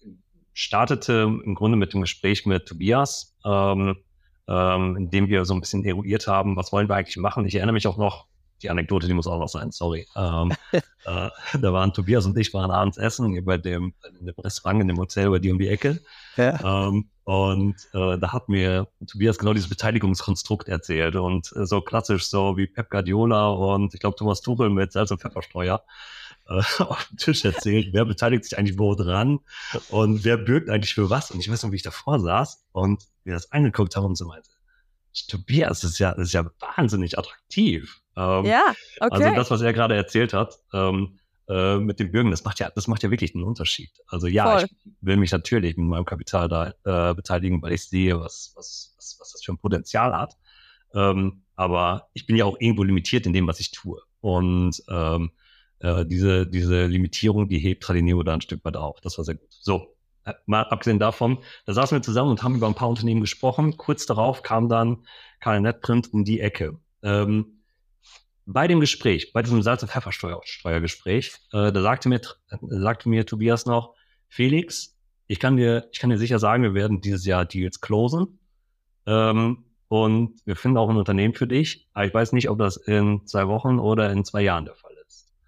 startete im Grunde mit dem Gespräch mit Tobias, ähm, ähm, in dem wir so ein bisschen eruiert haben, was wollen wir eigentlich machen. Ich erinnere mich auch noch, die Anekdote, die muss auch noch sein, sorry. Ähm, äh, da waren Tobias und ich waren abends essen bei dem, in dem Restaurant in dem Hotel bei dir um die Ecke. Ja. Ähm, und äh, da hat mir Tobias genau dieses Beteiligungskonstrukt erzählt und äh, so klassisch so wie Pep Guardiola und ich glaube Thomas Tuchel mit Salz- und Pfeffersteuer äh, auf dem Tisch erzählt, wer beteiligt sich eigentlich wo dran und wer bürgt eigentlich für was. Und ich weiß noch, wie ich davor saß und wir das angeguckt haben und so meinte, Tobias, das ist ja, das ist ja wahnsinnig attraktiv. Ähm, ja, okay. Also das, was er gerade erzählt hat, ähm, äh, mit dem Bürgen, das macht ja, das macht ja wirklich einen Unterschied. Also ja, Voll. ich will mich natürlich mit meinem Kapital da äh, beteiligen, weil ich sehe, was, was, was, was das für ein Potenzial hat. Ähm, aber ich bin ja auch irgendwo limitiert in dem, was ich tue. Und ähm, äh, diese, diese Limitierung, die hebt Tradineo da ein Stück weit auf. Das war sehr gut. So, äh, mal abgesehen davon, da saßen wir zusammen und haben über ein paar Unternehmen gesprochen. Kurz darauf kam dann Karl Netprint um die Ecke. Ähm, bei dem Gespräch, bei diesem Salz- und Pfeffersteuergespräch, äh, da sagte mir, sagte mir Tobias noch, Felix, ich kann dir, ich kann dir sicher sagen, wir werden dieses Jahr Deals closen. Ähm, und wir finden auch ein Unternehmen für dich. Aber ich weiß nicht, ob das in zwei Wochen oder in zwei Jahren der Fall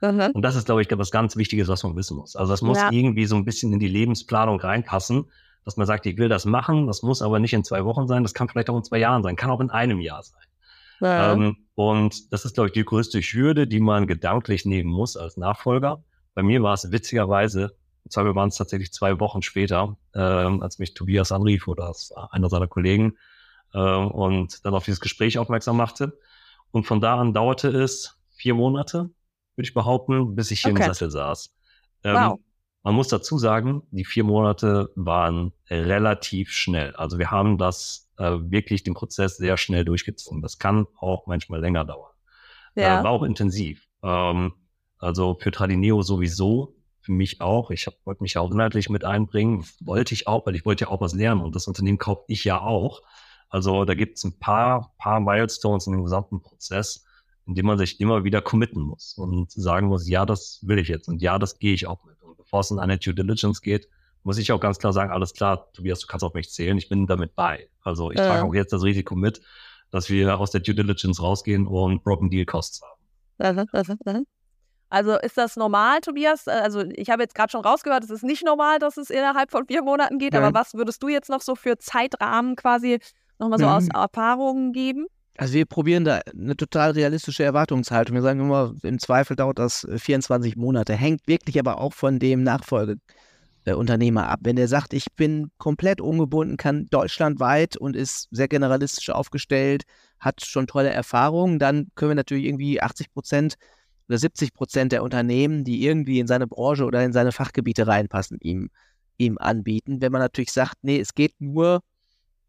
Mhm. Und das ist, glaube ich, was ganz Wichtiges, was man wissen muss. Also das muss ja. irgendwie so ein bisschen in die Lebensplanung reinpassen, dass man sagt, ich will das machen, das muss aber nicht in zwei Wochen sein, das kann vielleicht auch in zwei Jahren sein, kann auch in einem Jahr sein. Ja. Ähm, und das ist, glaube ich, die größte Hürde, die man gedanklich nehmen muss als Nachfolger. Bei mir war es witzigerweise, zwar waren es tatsächlich zwei Wochen später, ähm, als mich Tobias anrief oder einer seiner Kollegen äh, und dann auf dieses Gespräch aufmerksam machte. Und von da an dauerte es vier Monate, würde ich behaupten, bis ich hier okay. im Sessel saß. Ähm, wow. Man muss dazu sagen, die vier Monate waren relativ schnell. Also wir haben das äh, wirklich den Prozess sehr schnell durchgezogen. Das kann auch manchmal länger dauern. Ja. Äh, war auch intensiv. Ähm, also für Tradineo sowieso, für mich auch. Ich hab, wollte mich ja auch inhaltlich mit einbringen. Wollte ich auch, weil ich wollte ja auch was lernen und das Unternehmen kaufe ich ja auch. Also da gibt es ein paar, paar Milestones in dem gesamten Prozess, indem man sich immer wieder committen muss und sagen muss, ja, das will ich jetzt und ja, das gehe ich auch mit. Und bevor es in eine Due Diligence geht, muss ich auch ganz klar sagen, alles klar, Tobias, du kannst auf mich zählen, ich bin damit bei. Also ich äh. trage auch jetzt das Risiko mit, dass wir aus der Due Diligence rausgehen und Broken Deal Costs haben. Also ist das normal, Tobias? Also ich habe jetzt gerade schon rausgehört, es ist nicht normal, dass es innerhalb von vier Monaten geht, Nein. aber was würdest du jetzt noch so für Zeitrahmen quasi nochmal so aus Erfahrungen geben? Also wir probieren da eine total realistische Erwartungshaltung. Wir sagen immer, im Zweifel dauert das 24 Monate, hängt wirklich aber auch von dem Nachfolgeunternehmer ab. Wenn der sagt, ich bin komplett ungebunden, kann deutschlandweit und ist sehr generalistisch aufgestellt, hat schon tolle Erfahrungen, dann können wir natürlich irgendwie 80 Prozent oder 70 Prozent der Unternehmen, die irgendwie in seine Branche oder in seine Fachgebiete reinpassen, ihm, ihm anbieten. Wenn man natürlich sagt, nee, es geht nur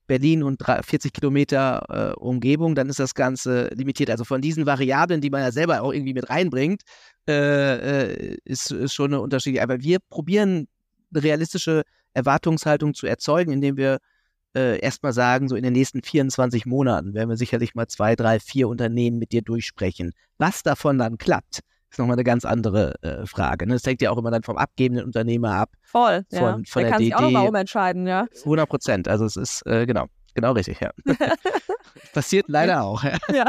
Berlin und 40 Kilometer äh, Umgebung, dann ist das Ganze limitiert. Also von diesen Variablen, die man ja selber auch irgendwie mit reinbringt, äh, äh, ist, ist schon eine Unterschied. Aber wir probieren eine realistische Erwartungshaltung zu erzeugen, indem wir äh, erstmal sagen, so in den nächsten 24 Monaten werden wir sicherlich mal zwei, drei, vier Unternehmen mit dir durchsprechen. Was davon dann klappt, ist nochmal eine ganz andere äh, Frage. Ne? Das hängt ja auch immer dann vom abgebenden Unternehmer ab. Voll, von, ja. von der, der kann DD. sich auch nochmal umentscheiden, ja. 100 Prozent. Also es ist, äh, genau, genau richtig, ja. Passiert leider auch. Ja. ja.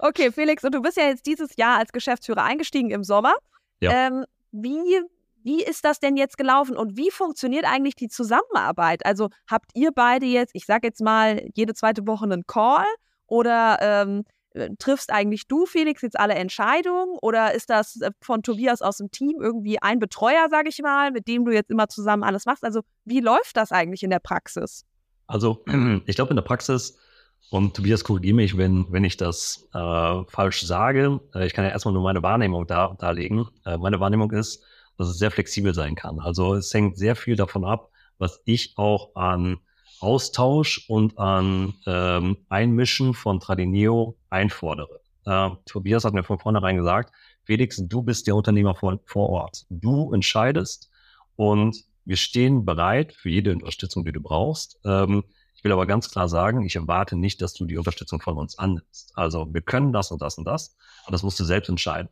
Okay, Felix, und du bist ja jetzt dieses Jahr als Geschäftsführer eingestiegen im Sommer. Ja. Ähm, wie, wie ist das denn jetzt gelaufen und wie funktioniert eigentlich die Zusammenarbeit? Also habt ihr beide jetzt, ich sag jetzt mal, jede zweite Woche einen Call oder ähm, äh, triffst eigentlich du, Felix, jetzt alle Entscheidungen oder ist das äh, von Tobias aus dem Team irgendwie ein Betreuer, sage ich mal, mit dem du jetzt immer zusammen alles machst? Also wie läuft das eigentlich in der Praxis? Also ich glaube in der Praxis, und Tobias korrigiere mich, wenn, wenn ich das äh, falsch sage, äh, ich kann ja erstmal nur meine Wahrnehmung da, darlegen. Äh, meine Wahrnehmung ist, dass es sehr flexibel sein kann. Also es hängt sehr viel davon ab, was ich auch an Austausch und an ähm, Einmischen von Tradineo einfordere. Äh, Tobias hat mir von vornherein gesagt, Felix, du bist der Unternehmer vor, vor Ort. Du entscheidest und wir stehen bereit für jede Unterstützung, die du brauchst. Ähm, ich will aber ganz klar sagen, ich erwarte nicht, dass du die Unterstützung von uns annimmst. Also wir können das und das und das, aber das musst du selbst entscheiden.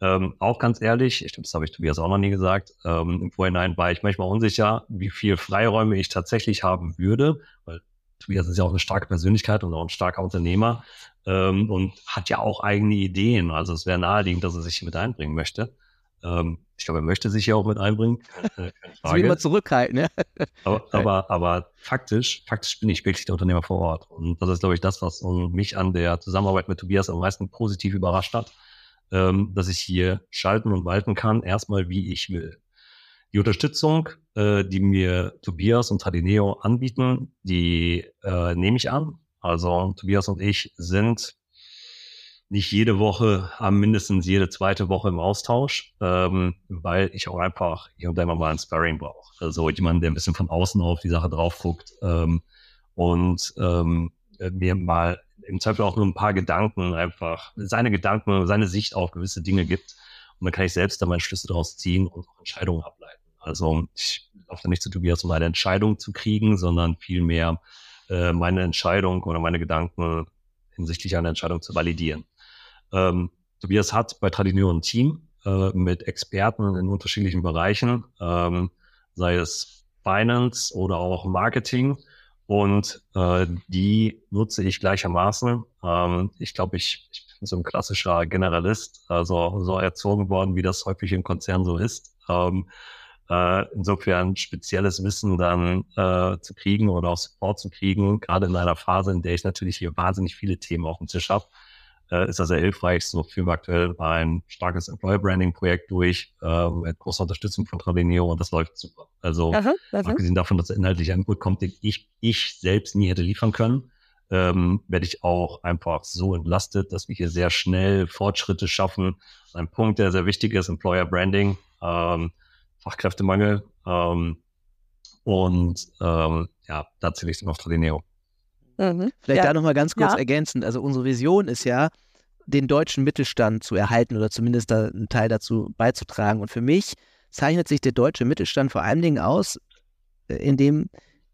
Ähm, auch ganz ehrlich, ich glaube, das habe ich Tobias auch noch nie gesagt, ähm, im Vorhinein war ich manchmal unsicher, wie viel Freiräume ich tatsächlich haben würde, weil Tobias ist ja auch eine starke Persönlichkeit und auch ein starker Unternehmer ähm, und hat ja auch eigene Ideen. Also es wäre naheliegend, dass er sich mit einbringen möchte. Ähm, ich glaube, er möchte sich ja auch mit einbringen. Keine, keine will immer zurückhalten, ja. aber, aber, aber faktisch, faktisch bin ich wirklich der Unternehmer vor Ort. Und das ist, glaube ich, das, was mich an der Zusammenarbeit mit Tobias am meisten positiv überrascht hat, ähm, dass ich hier schalten und walten kann, erstmal wie ich will. Die Unterstützung, äh, die mir Tobias und Tradineo anbieten, die äh, nehme ich an. Also Tobias und ich sind nicht jede Woche, aber mindestens jede zweite Woche im Austausch, ähm, weil ich auch einfach hier und da immer mal ein Sparring brauche. Also jemand, der ein bisschen von außen auf die Sache drauf guckt ähm, und ähm, mir mal im Zweifel auch nur ein paar Gedanken einfach, seine Gedanken, seine Sicht auf gewisse Dinge gibt. Und dann kann ich selbst da meine Schlüsse daraus ziehen und auch Entscheidungen ableiten. Also ich laufe da nicht zu Tobias, um eine Entscheidung zu kriegen, sondern vielmehr äh, meine Entscheidung oder meine Gedanken hinsichtlich einer Entscheidung zu validieren. Ähm, Tobias hat bei Tradineo ein Team äh, mit Experten in unterschiedlichen Bereichen, ähm, sei es Finance oder auch Marketing. Und äh, die nutze ich gleichermaßen. Ähm, ich glaube, ich, ich bin so ein klassischer Generalist, also so erzogen worden, wie das häufig im Konzern so ist. Ähm, äh, insofern spezielles Wissen dann äh, zu kriegen oder auch Support zu kriegen, gerade in einer Phase, in der ich natürlich hier wahnsinnig viele Themen auf dem Tisch habe, äh, ist das sehr hilfreich. So führen wir aktuell ein starkes Employer Branding Projekt durch, äh, mit großer Unterstützung von Tradineo und das läuft super. Also Aha, aha. abgesehen davon, dass inhaltlich ein Input kommt, den ich, ich selbst nie hätte liefern können, ähm, werde ich auch einfach so entlastet, dass wir hier sehr schnell Fortschritte schaffen. Ein Punkt, der sehr wichtig ist, Employer Branding, ähm, Fachkräftemangel ähm, und ähm, ja, da zähle ich noch Tradineo. Mhm. Vielleicht ja. da nochmal ganz kurz Ja. ergänzend. Also unsere Vision ist ja, den deutschen Mittelstand zu erhalten oder zumindest da einen Teil dazu beizutragen. Und für mich zeichnet sich der deutsche Mittelstand vor allen Dingen aus, äh, indem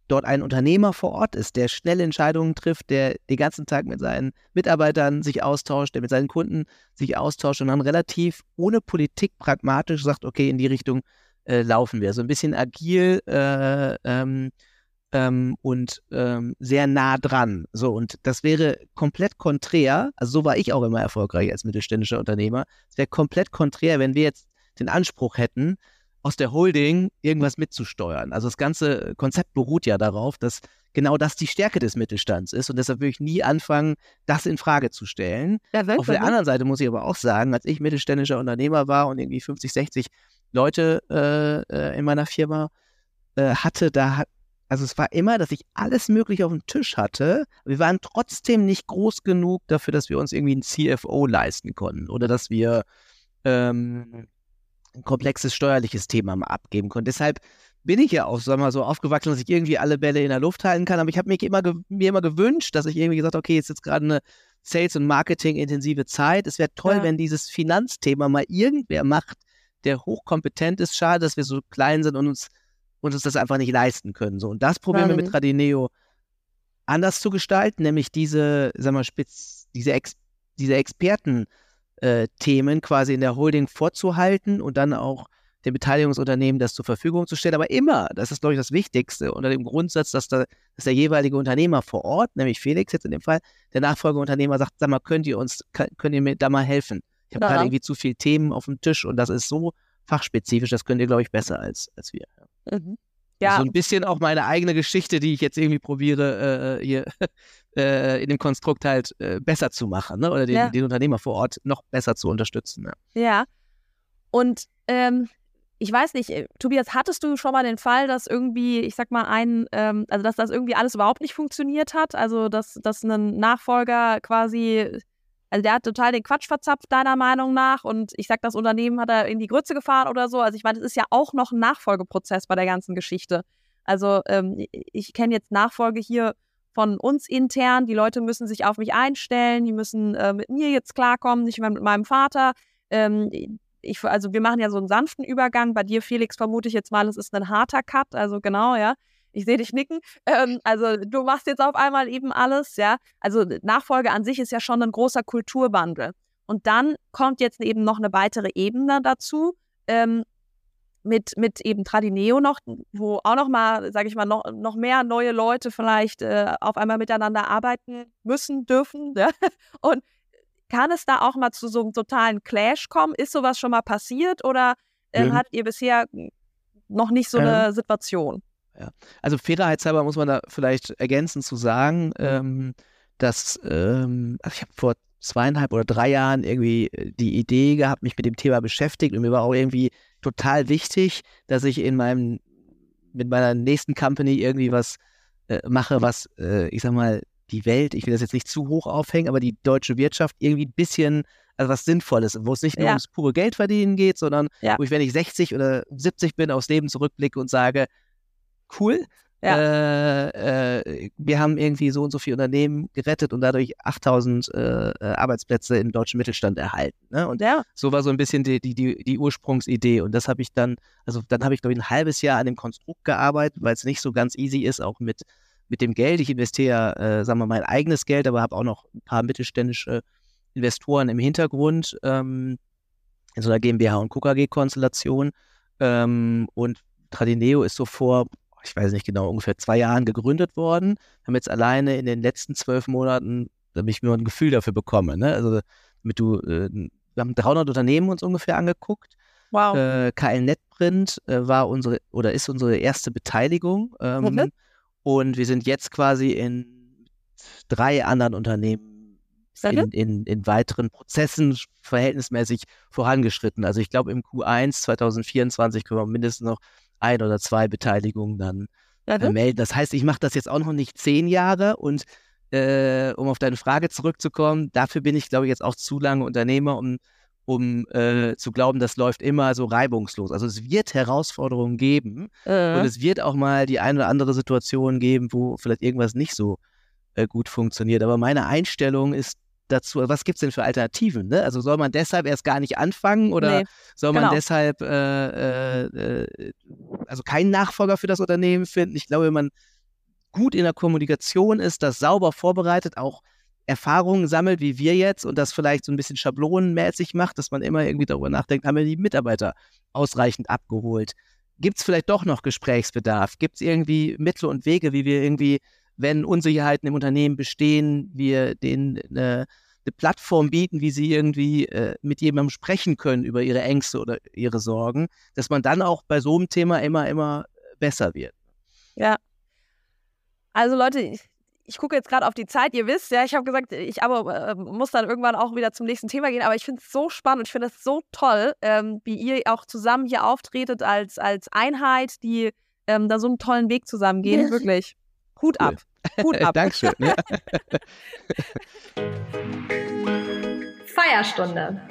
dort ein Unternehmer vor Ort ist, der schnelle Entscheidungen trifft, der den ganzen Tag mit seinen Mitarbeitern sich austauscht, der mit seinen Kunden sich austauscht und dann relativ ohne Politik pragmatisch sagt, okay, in die Richtung äh, laufen wir. So ein bisschen agil äh, ähm, ähm, und ähm, sehr nah dran. So, und das wäre komplett konträr, also so war ich auch immer erfolgreich als mittelständischer Unternehmer. Es wäre komplett konträr, wenn wir jetzt den Anspruch hätten, aus der Holding irgendwas mitzusteuern. Also das ganze Konzept beruht ja darauf, dass genau das die Stärke des Mittelstands ist und deshalb würde ich nie anfangen, das in Frage zu stellen. Ja, Auf der anderen Seite muss ich aber auch sagen, als ich mittelständischer Unternehmer war und irgendwie 50, 60 Leute äh, äh, in meiner Firma äh, hatte, da hat, Also es war immer, dass ich alles Mögliche auf dem Tisch hatte. Wir waren trotzdem nicht groß genug dafür, dass wir uns irgendwie ein CFO leisten konnten oder dass wir ähm, ein komplexes steuerliches Thema mal abgeben konnten. Deshalb bin ich ja auch sag mal, so aufgewachsen, dass ich irgendwie alle Bälle in der Luft halten kann. Aber ich habe mir immer, mir immer gewünscht, dass ich irgendwie gesagt okay, jetzt ist gerade eine Sales- und Marketing-intensive Zeit. Es wäre toll, ja. wenn dieses Finanzthema mal irgendwer macht, der hochkompetent ist. Schade, dass wir so klein sind und uns, uns das einfach nicht leisten können. So. Und das probieren wir mit Radineo anders zu gestalten, nämlich diese, sag mal, spitz, diese, Ex, diese Experten- äh, Themen quasi in der Holding vorzuhalten und dann auch den Beteiligungsunternehmen das zur Verfügung zu stellen. Aber immer, das ist, glaube ich, das Wichtigste, unter dem Grundsatz, dass, da, dass der jeweilige Unternehmer vor Ort, nämlich Felix jetzt in dem Fall, der Nachfolgeunternehmer sagt, sag mal, könnt ihr uns, könnt ihr mir da mal helfen? Ich habe ja. gerade irgendwie zu viele Themen auf dem Tisch und das ist so fachspezifisch, das könnt ihr, glaube ich, besser als, als wir. Mhm. Ja. So ein bisschen auch meine eigene Geschichte, die ich jetzt irgendwie probiere, äh, hier äh, in dem Konstrukt halt äh, besser zu machen, ne? Oder den, ja. den, Unternehmer vor Ort noch besser zu unterstützen. Ja. ja. Und ähm, ich weiß nicht, äh, Tobias, hattest du schon mal den Fall, dass irgendwie, ich sag mal, ein, ähm, also dass das irgendwie alles überhaupt nicht funktioniert hat? Also, dass, dass ein Nachfolger quasi, also der hat total den Quatsch verzapft, deiner Meinung nach, und ich sag, das Unternehmen hat er in die Grütze gefahren oder so. Also, ich meine, es ist ja auch noch ein Nachfolgeprozess bei der ganzen Geschichte. Also, ähm, ich kenne jetzt Nachfolge hier von uns intern. Die Leute müssen sich auf mich einstellen, die müssen äh, mit mir jetzt klarkommen, nicht mehr mit meinem Vater. Ähm, ich, also wir machen ja so einen sanften Übergang. Bei dir, Felix, vermute ich jetzt mal, es ist ein harter Cut. Also genau, ja. Ich sehe dich nicken. Ähm, also du machst jetzt auf einmal eben alles, ja. Also Nachfolge an sich ist ja schon ein großer Kulturwandel. Und dann kommt jetzt eben noch eine weitere Ebene dazu. Ähm, mit, mit eben Tradineo noch, wo auch noch mal, sage ich mal, noch, noch mehr neue Leute vielleicht äh, auf einmal miteinander arbeiten müssen, dürfen. Ja? Und kann es da auch mal zu so einem totalen Clash kommen? Ist sowas schon mal passiert oder äh, hattet ihr bisher noch nicht so eine ähm, Situation? Ja. Also fairheitshalber muss man da vielleicht ergänzen zu sagen, ähm, dass ähm, also ich habe vor zweieinhalb oder drei Jahren irgendwie äh, die Idee gehabt, mich mit dem Thema beschäftigt und mir war auch irgendwie total wichtig, dass ich in meinem, mit meiner nächsten Company irgendwie was äh, mache, was, äh, ich sag mal, die Welt, ich will das jetzt nicht zu hoch aufhängen, aber die deutsche Wirtschaft irgendwie ein bisschen, also was Sinnvolles, wo es nicht nur ja. ums pure Geld verdienen geht, sondern ja. wo ich, wenn ich 60 oder 70 bin, aufs Leben zurückblicke und sage, cool, ja. Äh, äh, wir haben irgendwie so und so viele Unternehmen gerettet und dadurch 8000 äh, äh, Arbeitsplätze im deutschen Mittelstand erhalten. Ne? Und ja. so war so ein bisschen die, die, die, die Ursprungsidee. Und das habe ich dann, also dann habe ich, glaube ich, ein halbes Jahr an dem Konstrukt gearbeitet, weil es nicht so ganz easy ist, auch mit, mit dem Geld. Ich investiere, äh, sagen wir mal, mein eigenes Geld, aber habe auch noch ein paar mittelständische Investoren im Hintergrund ähm, in so einer GmbH und KKG-Konstellation. Ähm, und Tradineo ist so vor ich weiß nicht genau, ungefähr zwei Jahren gegründet worden. Haben jetzt alleine in den letzten zwölf Monaten, damit ich mir ein Gefühl dafür bekomme, ne? Also, damit du, äh, wir haben 300 Unternehmen uns ungefähr angeguckt. Wow. Äh, KL Netprint äh, war unsere oder ist unsere erste Beteiligung. Ähm, mhm. Und wir sind jetzt quasi in drei anderen Unternehmen in, in, in, weiteren Prozessen verhältnismäßig vorangeschritten. Also ich glaube, im Q1 2024 können wir mindestens noch ein oder zwei Beteiligungen dann ja, äh, melden. Das heißt, ich mache das jetzt auch noch nicht zehn Jahre und äh, um auf deine Frage zurückzukommen, dafür bin ich, glaube ich, jetzt auch zu lange Unternehmer, um, um äh, zu glauben, das läuft immer so reibungslos. Also es wird Herausforderungen geben äh. und es wird auch mal die eine oder andere Situation geben, wo vielleicht irgendwas nicht so äh, gut funktioniert. Aber meine Einstellung ist dazu, was gibt es denn für Alternativen? Ne? Also soll man deshalb erst gar nicht anfangen oder nee, soll man genau. deshalb äh, äh, äh, also keinen Nachfolger für das Unternehmen finden? Ich glaube, wenn man gut in der Kommunikation ist, das sauber vorbereitet, auch Erfahrungen sammelt, wie wir jetzt, und das vielleicht so ein bisschen schablonenmäßig macht, dass man immer irgendwie darüber nachdenkt, haben wir die Mitarbeiter ausreichend abgeholt? Gibt es vielleicht doch noch Gesprächsbedarf? Gibt es irgendwie Mittel und Wege, wie wir irgendwie wenn Unsicherheiten im Unternehmen bestehen, wir denen eine, eine Plattform bieten, wie sie irgendwie äh, mit jemandem sprechen können über ihre Ängste oder ihre Sorgen, dass man dann auch bei so einem Thema immer, immer besser wird. Ja. Also Leute, ich, ich gucke jetzt gerade auf die Zeit, ihr wisst, ja, ich habe gesagt, ich aber äh, muss dann irgendwann auch wieder zum nächsten Thema gehen, aber ich finde es so spannend und ich finde es so toll, ähm, wie ihr auch zusammen hier auftretet als, als Einheit, die ähm, da so einen tollen Weg zusammen gehen. Wirklich. Hut ab. Hut ab. Dankeschön. Ja. Feierstunde.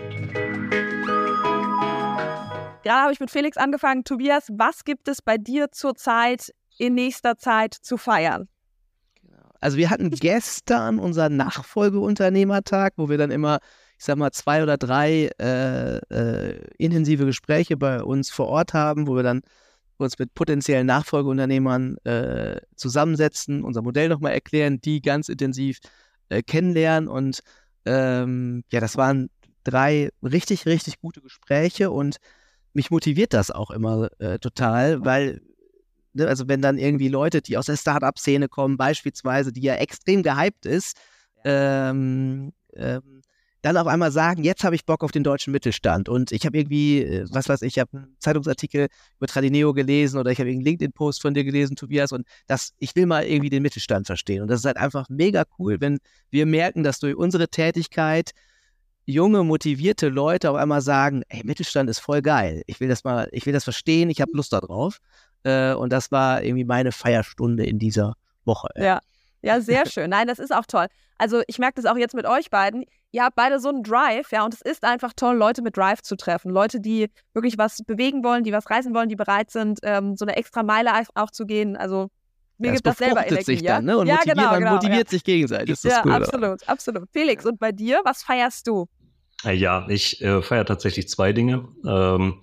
Gerade habe ich mit Felix angefangen. Tobias, was gibt es bei dir zurzeit in nächster Zeit zu feiern? Also wir hatten gestern unseren Nachfolgeunternehmertag, wo wir dann immer, ich sag mal, zwei oder drei äh, äh, intensive Gespräche bei uns vor Ort haben, wo wir dann uns mit potenziellen Nachfolgeunternehmern äh, zusammensetzen, unser Modell nochmal erklären, die ganz intensiv äh, kennenlernen. Und ähm, ja, das waren drei richtig, richtig gute Gespräche und mich motiviert das auch immer äh, total, weil ne, also wenn dann irgendwie Leute, die aus der Startup-Szene kommen, beispielsweise, die ja extrem gehypt ist, ähm, ähm, dann auf einmal sagen, jetzt habe ich Bock auf den deutschen Mittelstand und ich habe irgendwie, äh, was weiß ich, ich habe einen Zeitungsartikel über Tradineo gelesen oder ich habe einen LinkedIn-Post von dir gelesen, Tobias, und das, ich will mal irgendwie den Mittelstand verstehen. Und das ist halt einfach mega cool, wenn wir merken, dass durch unsere Tätigkeit junge, motivierte Leute auf einmal sagen, ey, Mittelstand ist voll geil. Ich will das mal, ich will das verstehen, ich habe Lust darauf. Äh, und das war irgendwie meine Feierstunde in dieser Woche. Ja. Ja, sehr schön. Nein, das ist auch toll. Also ich merke das auch jetzt mit euch beiden. Ihr habt beide so einen Drive, ja, und es ist einfach toll, Leute mit Drive zu treffen. Leute, die wirklich was bewegen wollen, die was reißen wollen, die bereit sind, ähm, so eine extra Meile auch zu gehen. Also mir Ja, gibt es das selber Energie. sich ja? dann, ne? Und ja, motiviert, genau, man genau, motiviert ja. sich gegenseitig. Das ist ja, das Coole. absolut, absolut. Felix, und bei dir, was feierst du? Äh, Ja, ich äh, feiere tatsächlich zwei Dinge. Ähm,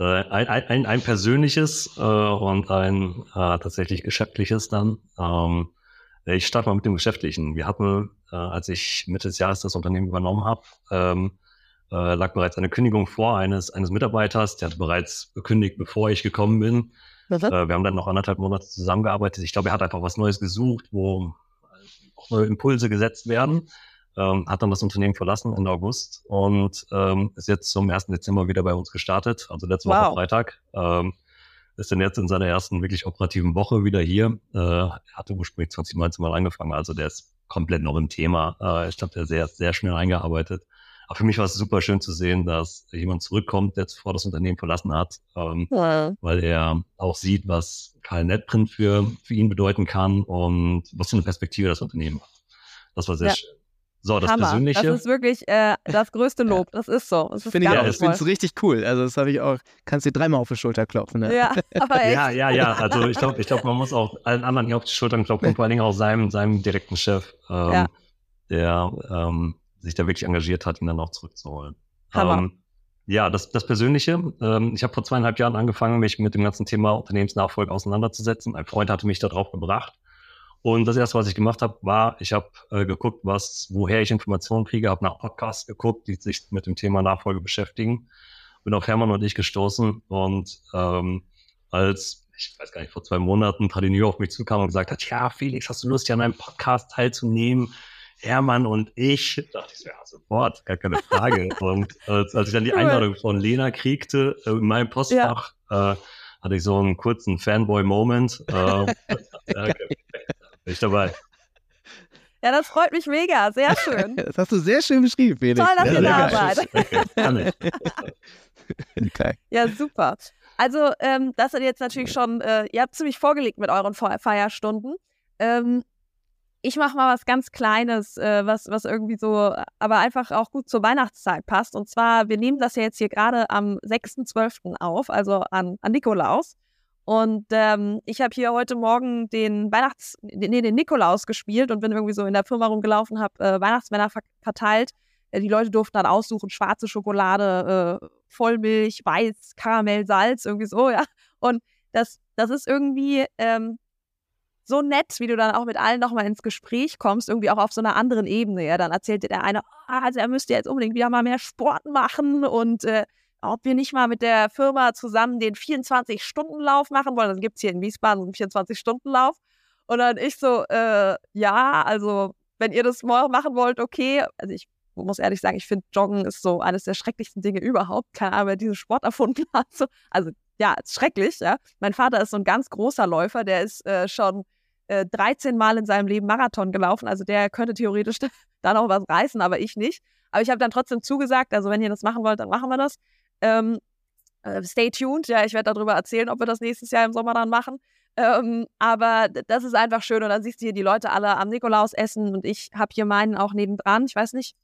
äh, ein, ein, ein- ein persönliches äh, und ein äh, tatsächlich geschäftliches dann. Ähm, ich starte mal mit dem Geschäftlichen. Wir hatten, äh, als ich Mitte des Jahres das Unternehmen übernommen habe, ähm, äh, lag bereits eine Kündigung vor eines, eines Mitarbeiters. Der hatte bereits gekündigt, bevor ich gekommen bin. Äh, wir haben dann noch anderthalb Monate zusammengearbeitet. Ich glaube, er hat einfach was Neues gesucht, wo auch neue Impulse gesetzt werden. Ähm, hat dann das Unternehmen verlassen Ende August und ähm, ist jetzt zum 1. Dezember wieder bei uns gestartet, also letzte Woche Wow. Freitag. Ähm, ist dann jetzt in seiner ersten wirklich operativen Woche wieder hier. Äh, er hatte ursprünglich 2019 mal angefangen, also der ist komplett noch im Thema. Äh, ich glaube, der ist sehr, sehr schnell eingearbeitet. Aber für mich war es super schön zu sehen, dass jemand zurückkommt, der zuvor das Unternehmen verlassen hat, ähm, weil er auch sieht, was Karl Netprint für, für ihn bedeuten kann und was für eine Perspektive das Unternehmen hat. Das war sehr Ja. schön. So, das Hammer. Persönliche. Das ist wirklich äh, das größte Lob. Das ist so. Das ist Finde ich auch. Ich finde es richtig cool. Also das habe ich auch, kannst dir dreimal auf die Schulter klopfen. Ne? Ja, aber echt. ja, ja, ja. Also ich glaube, ich glaube, man muss auch allen anderen hier auf die Schultern klopfen und vor allen Dingen auch seinem, seinem direkten Chef, ähm, Ja. der ähm, sich da wirklich engagiert hat, ihn dann auch zurückzuholen. Hammer. Ähm, ja, das, das Persönliche. Ähm, ich habe vor zweieinhalb Jahren angefangen, mich mit dem ganzen Thema Unternehmensnachfolge auseinanderzusetzen. Ein Freund hatte mich darauf gebracht. Und das erste, was ich gemacht habe, war, ich habe äh, geguckt, was, woher ich Informationen kriege, habe nach Podcasts geguckt, die sich mit dem Thema Nachfolge beschäftigen. Bin auf Hermann und ich gestoßen und ähm, als, ich weiß gar nicht, vor zwei Monaten Tradinio auf mich zukam und gesagt hat, ja, Felix, hast du Lust, hier an einem Podcast teilzunehmen? Hermann und ich, dachte ich ja, sofort, gar keine Frage. und als, als ich dann die. Einladung von Lena kriegte, äh, in meinem Postfach, äh, hatte ich so einen kurzen Fanboy-Moment. Äh, ja, bin ich dabei. Ja, das freut mich mega. Sehr schön. Das hast du sehr schön beschrieben, Felix. Toll, dass Ja, ihr da seid. Okay. Ja, super. Also, ähm, das sind jetzt natürlich schon, äh, ihr habt ziemlich vorgelegt mit euren Fe- Feierstunden. Ähm, ich mache mal was ganz Kleines, äh, was, was irgendwie so, aber einfach auch gut zur Weihnachtszeit passt. Und zwar, wir nehmen das ja jetzt hier gerade am 6.12. auf, also an, an Nikolaus. Und ähm, ich habe hier heute Morgen den Weihnachts-, nee, den Nikolaus gespielt und bin irgendwie so in der Firma rumgelaufen, habe äh, Weihnachtsmänner ver verteilt. Äh, die Leute durften dann aussuchen, schwarze Schokolade, äh, Vollmilch, Weiß, Karamell, Salz, irgendwie so, ja. Und das, das ist irgendwie ähm, so nett, wie du dann auch mit allen nochmal ins Gespräch kommst, irgendwie auch auf so einer anderen Ebene. Ja, dann erzählt dir der eine, ah, also er müsste jetzt unbedingt wieder mal mehr Sport machen und äh, ob wir nicht mal mit der Firma zusammen den 24-Stunden-Lauf machen wollen. Dann gibt es hier in Wiesbaden einen 24-Stunden-Lauf. Und dann ich so, äh, ja, also wenn ihr das morgen machen wollt, okay. Also ich muss ehrlich sagen, ich finde Joggen ist so eines der schrecklichsten Dinge überhaupt. Keine Ahnung, wer diesen Sport erfunden hat. So, also ja, ist schrecklich, ja. Mein Vater ist so ein ganz großer Läufer, der ist äh, schon äh, 13 Mal in seinem Leben Marathon gelaufen. Also der könnte theoretisch da noch was reißen, aber ich nicht. Aber ich habe dann trotzdem zugesagt, also wenn ihr das machen wollt, dann machen wir das. Ähm, äh, stay tuned. Ja, ich werde darüber erzählen, ob wir das nächstes Jahr im Sommer dann machen. Ähm, aber das ist einfach schön. Und dann siehst du hier die Leute alle am Nikolaus essen und ich habe hier meinen auch nebendran. Ich weiß nicht,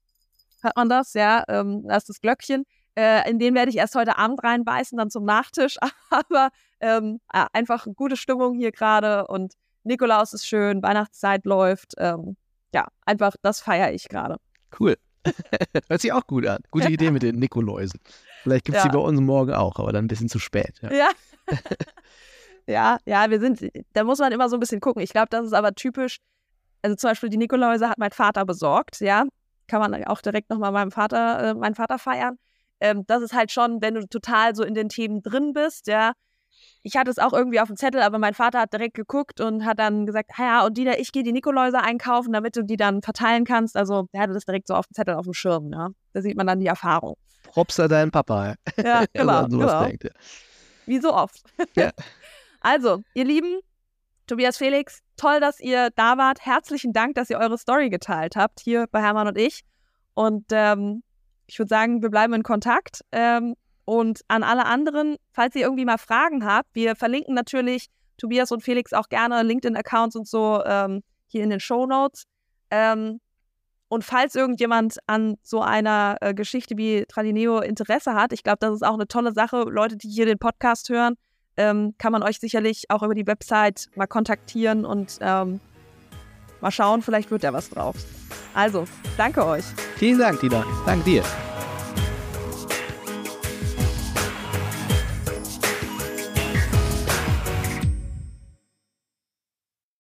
hört man das? Ja, ähm, da ist das Glöckchen. Äh, in den werde ich erst heute Abend reinbeißen, dann zum Nachtisch. Aber ähm, einfach gute Stimmung hier gerade und Nikolaus ist schön, Weihnachtszeit läuft. Ähm, ja, einfach das feiere ich gerade. Cool. Hört sich auch gut an. Gute Idee mit den Nikoläusen. Vielleicht gibt es ja. die bei uns morgen auch, aber dann ein bisschen zu spät. Ja. ja. ja, ja, wir sind, da muss man immer so ein bisschen gucken. Ich glaube, das ist aber typisch. Also zum Beispiel die Nikoläuse hat mein Vater besorgt, ja. Kann man auch direkt nochmal meinem Vater, äh, meinen Vater feiern. Ähm, das ist halt schon, wenn du total so in den Themen drin bist, ja, ich hatte es auch irgendwie auf dem Zettel, aber mein Vater hat direkt geguckt und hat dann gesagt, ja, und Dieter, ich gehe die Nikoläuse einkaufen, damit du die dann verteilen kannst. Also er hatte das direkt so auf dem Zettel auf dem Schirm, ja. Da sieht man dann die Erfahrung. Props an deinen Papa. Ja, genau. genau. Denkt, ja. Wie so oft. Ja. Also, ihr Lieben, Tobias Felix, toll, dass ihr da wart. Herzlichen Dank, dass ihr eure Story geteilt habt, hier bei Hermann und ich. Und ähm, ich würde sagen, wir bleiben in Kontakt. Ähm, und an alle anderen, falls ihr irgendwie mal Fragen habt, wir verlinken natürlich Tobias und Felix auch gerne LinkedIn-Accounts und so ähm, hier in den Show Notes. Ähm, und falls irgendjemand an so einer äh, Geschichte wie Tradineo Interesse hat, ich glaube, das ist auch eine tolle Sache. Leute, die hier den Podcast hören, ähm, kann man euch sicherlich auch über die Website mal kontaktieren und ähm, mal schauen, vielleicht wird da was drauf. Also, danke euch. Vielen Dank, Tina. Danke dir.